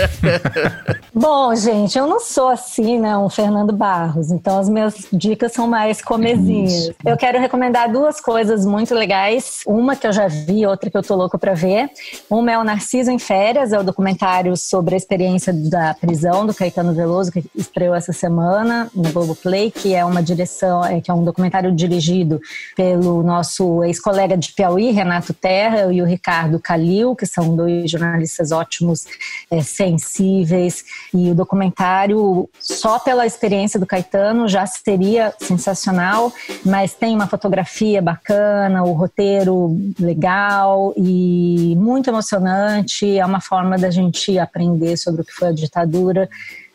Bom, gente, eu não sou assim, né, um Fernando Barros, então as minhas dicas são mais comezinhas. Eu quero recomendar duas coisas muito legais. Uma que eu já vi, outra que eu tô louco pra ver. Uma é o Narciso em Férias, é o documentário sobre a experiência da prisão Visão, do Caetano Veloso, que estreou essa semana no Globoplay, que é uma direção, é, que é um documentário dirigido pelo nosso ex-colega de Piauí, Renato Terra, e o Ricardo Calil, que são dois jornalistas ótimos, é, sensíveis. E o documentário, só pela experiência do Caetano, já seria sensacional, mas tem uma fotografia bacana, o roteiro legal e muito emocionante. É uma forma da gente aprender sobre o que foi a ditadura leitura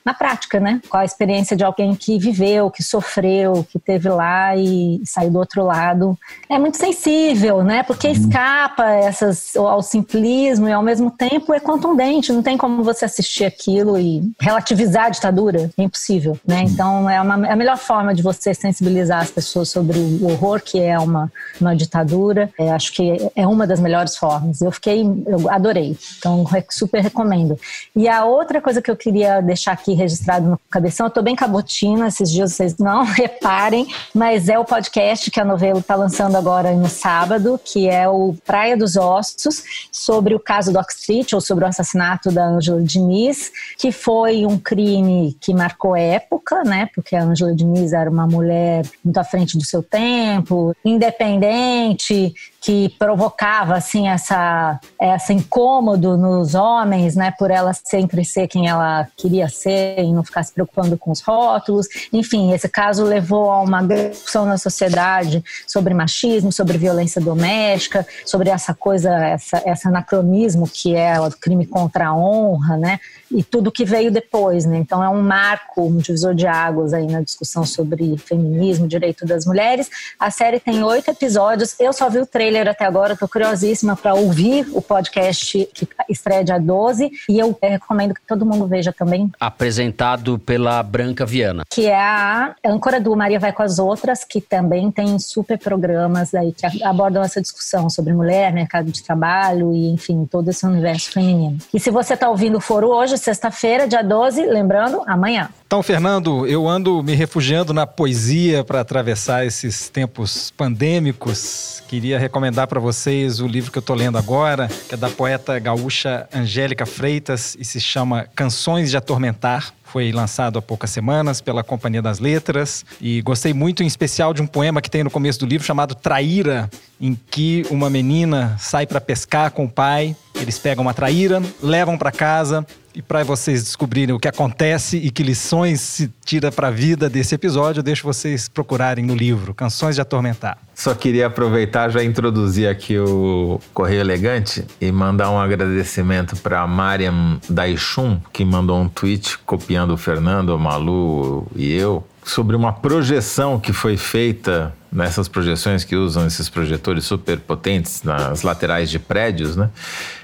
na prática, né? Com a experiência de alguém que viveu, que sofreu, que teve lá e saiu do outro lado. É muito sensível, né? Porque uhum. escapa essas, ao simplismo e ao mesmo tempo é contundente. Não tem como você assistir aquilo e relativizar a ditadura. É impossível, né? Uhum. Então é, uma, é a melhor forma de você sensibilizar as pessoas sobre o horror que é uma, uma ditadura. É, acho que é uma das melhores formas. Eu fiquei, eu adorei. Então super recomendo. E a outra coisa que eu queria deixar aqui registrado no Cabeção. Eu tô bem cabotina, esses dias vocês não reparem, mas é o podcast que a novela está lançando agora no sábado, que é o Praia dos Ossos, sobre o caso do Street, ou sobre o assassinato da Ângela Diniz, que foi um crime que marcou época, né? Porque a Ângela Diniz era uma mulher muito à frente do seu tempo, independente, que provocava assim essa essa incômodo nos homens, né, por ela sempre ser quem ela queria ser e não ficar se preocupando com os rótulos. Enfim, esse caso levou a uma discussão na sociedade sobre machismo, sobre violência doméstica, sobre essa coisa, essa, esse anacronismo que é o crime contra a honra, né, e tudo que veio depois, né. Então é um marco, um divisor de águas aí na discussão sobre feminismo, direito das mulheres. A série tem oito episódios. Eu só vi o trailer até agora, estou curiosíssima para ouvir o podcast que estreia dia 12 e eu recomendo que todo mundo veja também. Apresentado pela Branca Viana. Que é a âncora do Maria Vai com as Outras, que também tem super programas aí que abordam essa discussão sobre mulher, mercado de trabalho e, enfim, todo esse universo feminino. E se você está ouvindo o foro hoje, sexta-feira, dia 12, lembrando, amanhã. Então, Fernando, eu ando me refugiando na poesia para atravessar esses tempos pandêmicos. Queria recomendar para vocês o livro que eu estou lendo agora, que é da poeta gaúcha Angélica Freitas e se chama Canções de Atormentar. Foi lançado há poucas semanas pela Companhia das Letras e gostei muito, em especial, de um poema que tem no começo do livro chamado Traíra, em que uma menina sai para pescar com o pai. Eles pegam uma traíra, levam para casa e para vocês descobrirem o que acontece e que lições se tira para a vida desse episódio, eu deixo vocês procurarem no livro Canções de Atormentar. Só queria aproveitar já introduzir aqui o Correio Elegante e mandar um agradecimento para Mariam Daishun, que mandou um tweet copiando o Fernando, o Malu e eu sobre uma projeção que foi feita nessas projeções que usam esses projetores super potentes nas laterais de prédios, né?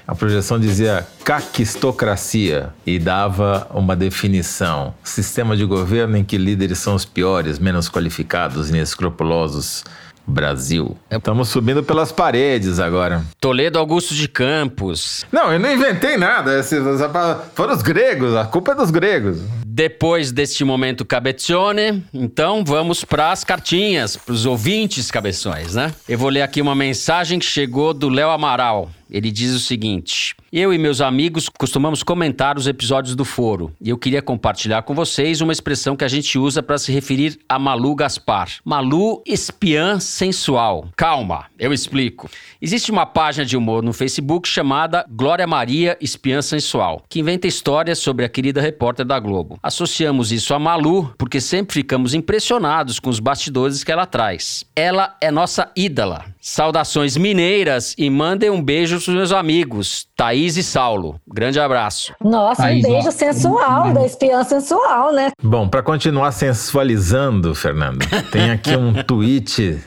A projeção dizia caquistocracia e dava uma definição: sistema de governo em que líderes são os piores, menos qualificados, inescrupulosos. Brasil. Estamos subindo pelas paredes agora. Toledo Augusto de Campos. Não, eu não inventei nada. Foram os gregos, a culpa é dos gregos. Depois deste momento cabezione, então vamos para as cartinhas, para os ouvintes cabeções, né? Eu vou ler aqui uma mensagem que chegou do Léo Amaral. Ele diz o seguinte: Eu e meus amigos costumamos comentar os episódios do Foro e eu queria compartilhar com vocês uma expressão que a gente usa para se referir a Malu Gaspar. Malu espiã sensual. Calma, eu explico. Existe uma página de humor no Facebook chamada Glória Maria Espiã Sensual, que inventa histórias sobre a querida repórter da Globo. Associamos isso a Malu porque sempre ficamos impressionados com os bastidores que ela traz. Ela é nossa ídola. Saudações mineiras e mandem um beijo para os meus amigos, Thaís e Saulo. Grande abraço. Nossa, Thaís, um beijo ó. sensual, da espiã sensual, né? Bom, para continuar sensualizando, Fernando, tem aqui um tweet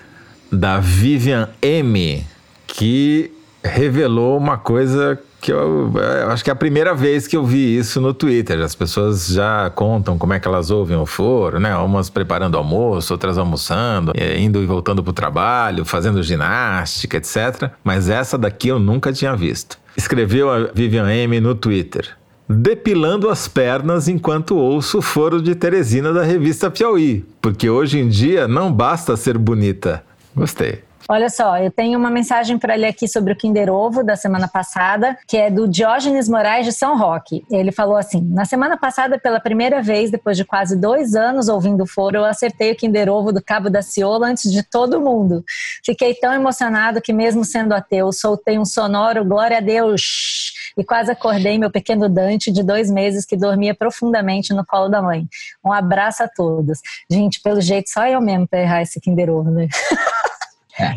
da Vivian M que revelou uma coisa que eu, eu, acho que é a primeira vez que eu vi isso no Twitter. As pessoas já contam como é que elas ouvem o foro, né? Umas preparando almoço, outras almoçando, indo e voltando para o trabalho, fazendo ginástica, etc. Mas essa daqui eu nunca tinha visto. Escreveu a Vivian M no Twitter. Depilando as pernas enquanto ouço o foro de Teresina da revista Piauí, porque hoje em dia não basta ser bonita. Gostei. Olha só, eu tenho uma mensagem para ler aqui sobre o Kinder Ovo da semana passada, que é do Diógenes Moraes de São Roque. Ele falou assim: Na semana passada, pela primeira vez, depois de quase dois anos ouvindo o foro, eu acertei o Kinder Ovo do Cabo da Ciola antes de todo mundo. Fiquei tão emocionado que, mesmo sendo ateu, soltei um sonoro glória a Deus e quase acordei meu pequeno Dante de dois meses que dormia profundamente no colo da mãe. Um abraço a todos. Gente, pelo jeito, só eu mesmo para errar esse Kinder Ovo, né?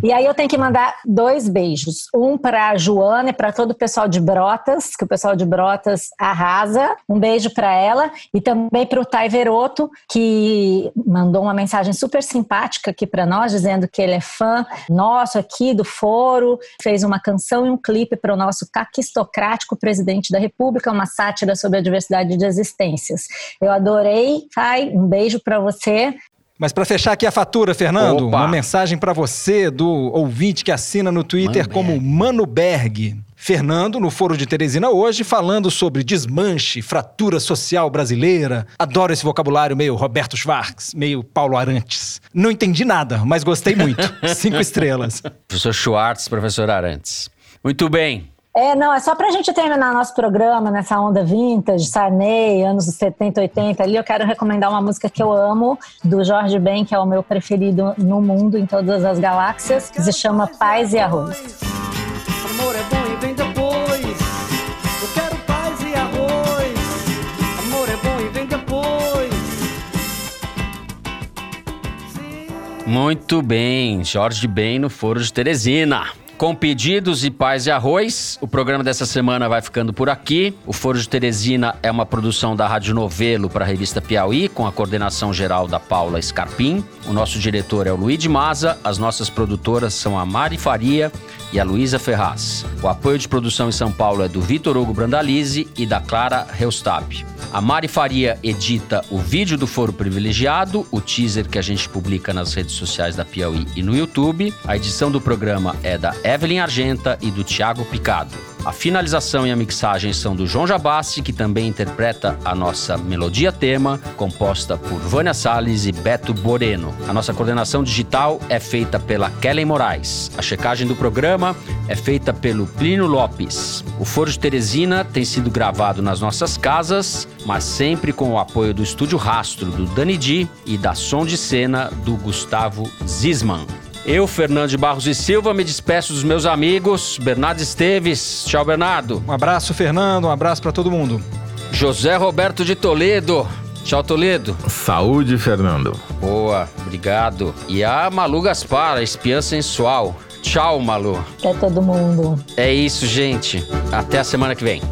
E aí eu tenho que mandar dois beijos. Um para a Joana e para todo o pessoal de Brotas, que o pessoal de Brotas arrasa. Um beijo para ela. E também para o Tai Veroto, que mandou uma mensagem super simpática aqui para nós, dizendo que ele é fã nosso aqui do foro. Fez uma canção e um clipe para o nosso caquistocrático presidente da República, uma sátira sobre a diversidade de existências. Eu adorei, Tai. Um beijo para você. Mas para fechar aqui a fatura, Fernando, Opa. uma mensagem para você do ouvinte que assina no Twitter Mano como Mano Berg. Fernando, no Foro de Teresina hoje, falando sobre desmanche, fratura social brasileira. Adoro esse vocabulário meio Roberto Schwartz, meio Paulo Arantes. Não entendi nada, mas gostei muito. Cinco estrelas. Professor Schwartz, professor Arantes. Muito bem. É, não, é só para a gente terminar nosso programa nessa onda vintage, Sarney, anos 70, 80 ali, eu quero recomendar uma música que eu amo, do Jorge Ben, que é o meu preferido no mundo, em todas as galáxias, que se chama Paz e Arroz. Amor é bom e vem depois, eu quero paz e arroz, amor é bom e vem depois. Muito bem, Jorge Ben no Foro de Teresina. Com pedidos e paz e arroz, o programa dessa semana vai ficando por aqui. O Foro de Teresina é uma produção da Rádio Novelo para a revista Piauí, com a coordenação geral da Paula Scarpim. O nosso diretor é o Luiz de Maza, as nossas produtoras são a Mari Faria e a Luísa Ferraz. O apoio de produção em São Paulo é do Vitor Hugo Brandalize e da Clara Reustab. A Mari Faria edita o vídeo do Foro Privilegiado, o teaser que a gente publica nas redes sociais da Piauí e no YouTube. A edição do programa é da Evelyn Argenta e do Thiago Picado. A finalização e a mixagem são do João Jabassi, que também interpreta a nossa melodia tema, composta por Vânia Salles e Beto Boreno. A nossa coordenação digital é feita pela Kellen Moraes. A checagem do programa é feita pelo Plínio Lopes. O Foro de Teresina tem sido gravado nas nossas casas, mas sempre com o apoio do Estúdio Rastro do Dani Di e da Som de Cena do Gustavo Zisman. Eu, Fernando de Barros e Silva, me despeço dos meus amigos. Bernardo Esteves. Tchau, Bernardo. Um abraço, Fernando. Um abraço para todo mundo. José Roberto de Toledo. Tchau, Toledo. Saúde, Fernando. Boa, obrigado. E a Malu Gaspar, a espiã sensual. Tchau, Malu. Até todo mundo. É isso, gente. Até a semana que vem.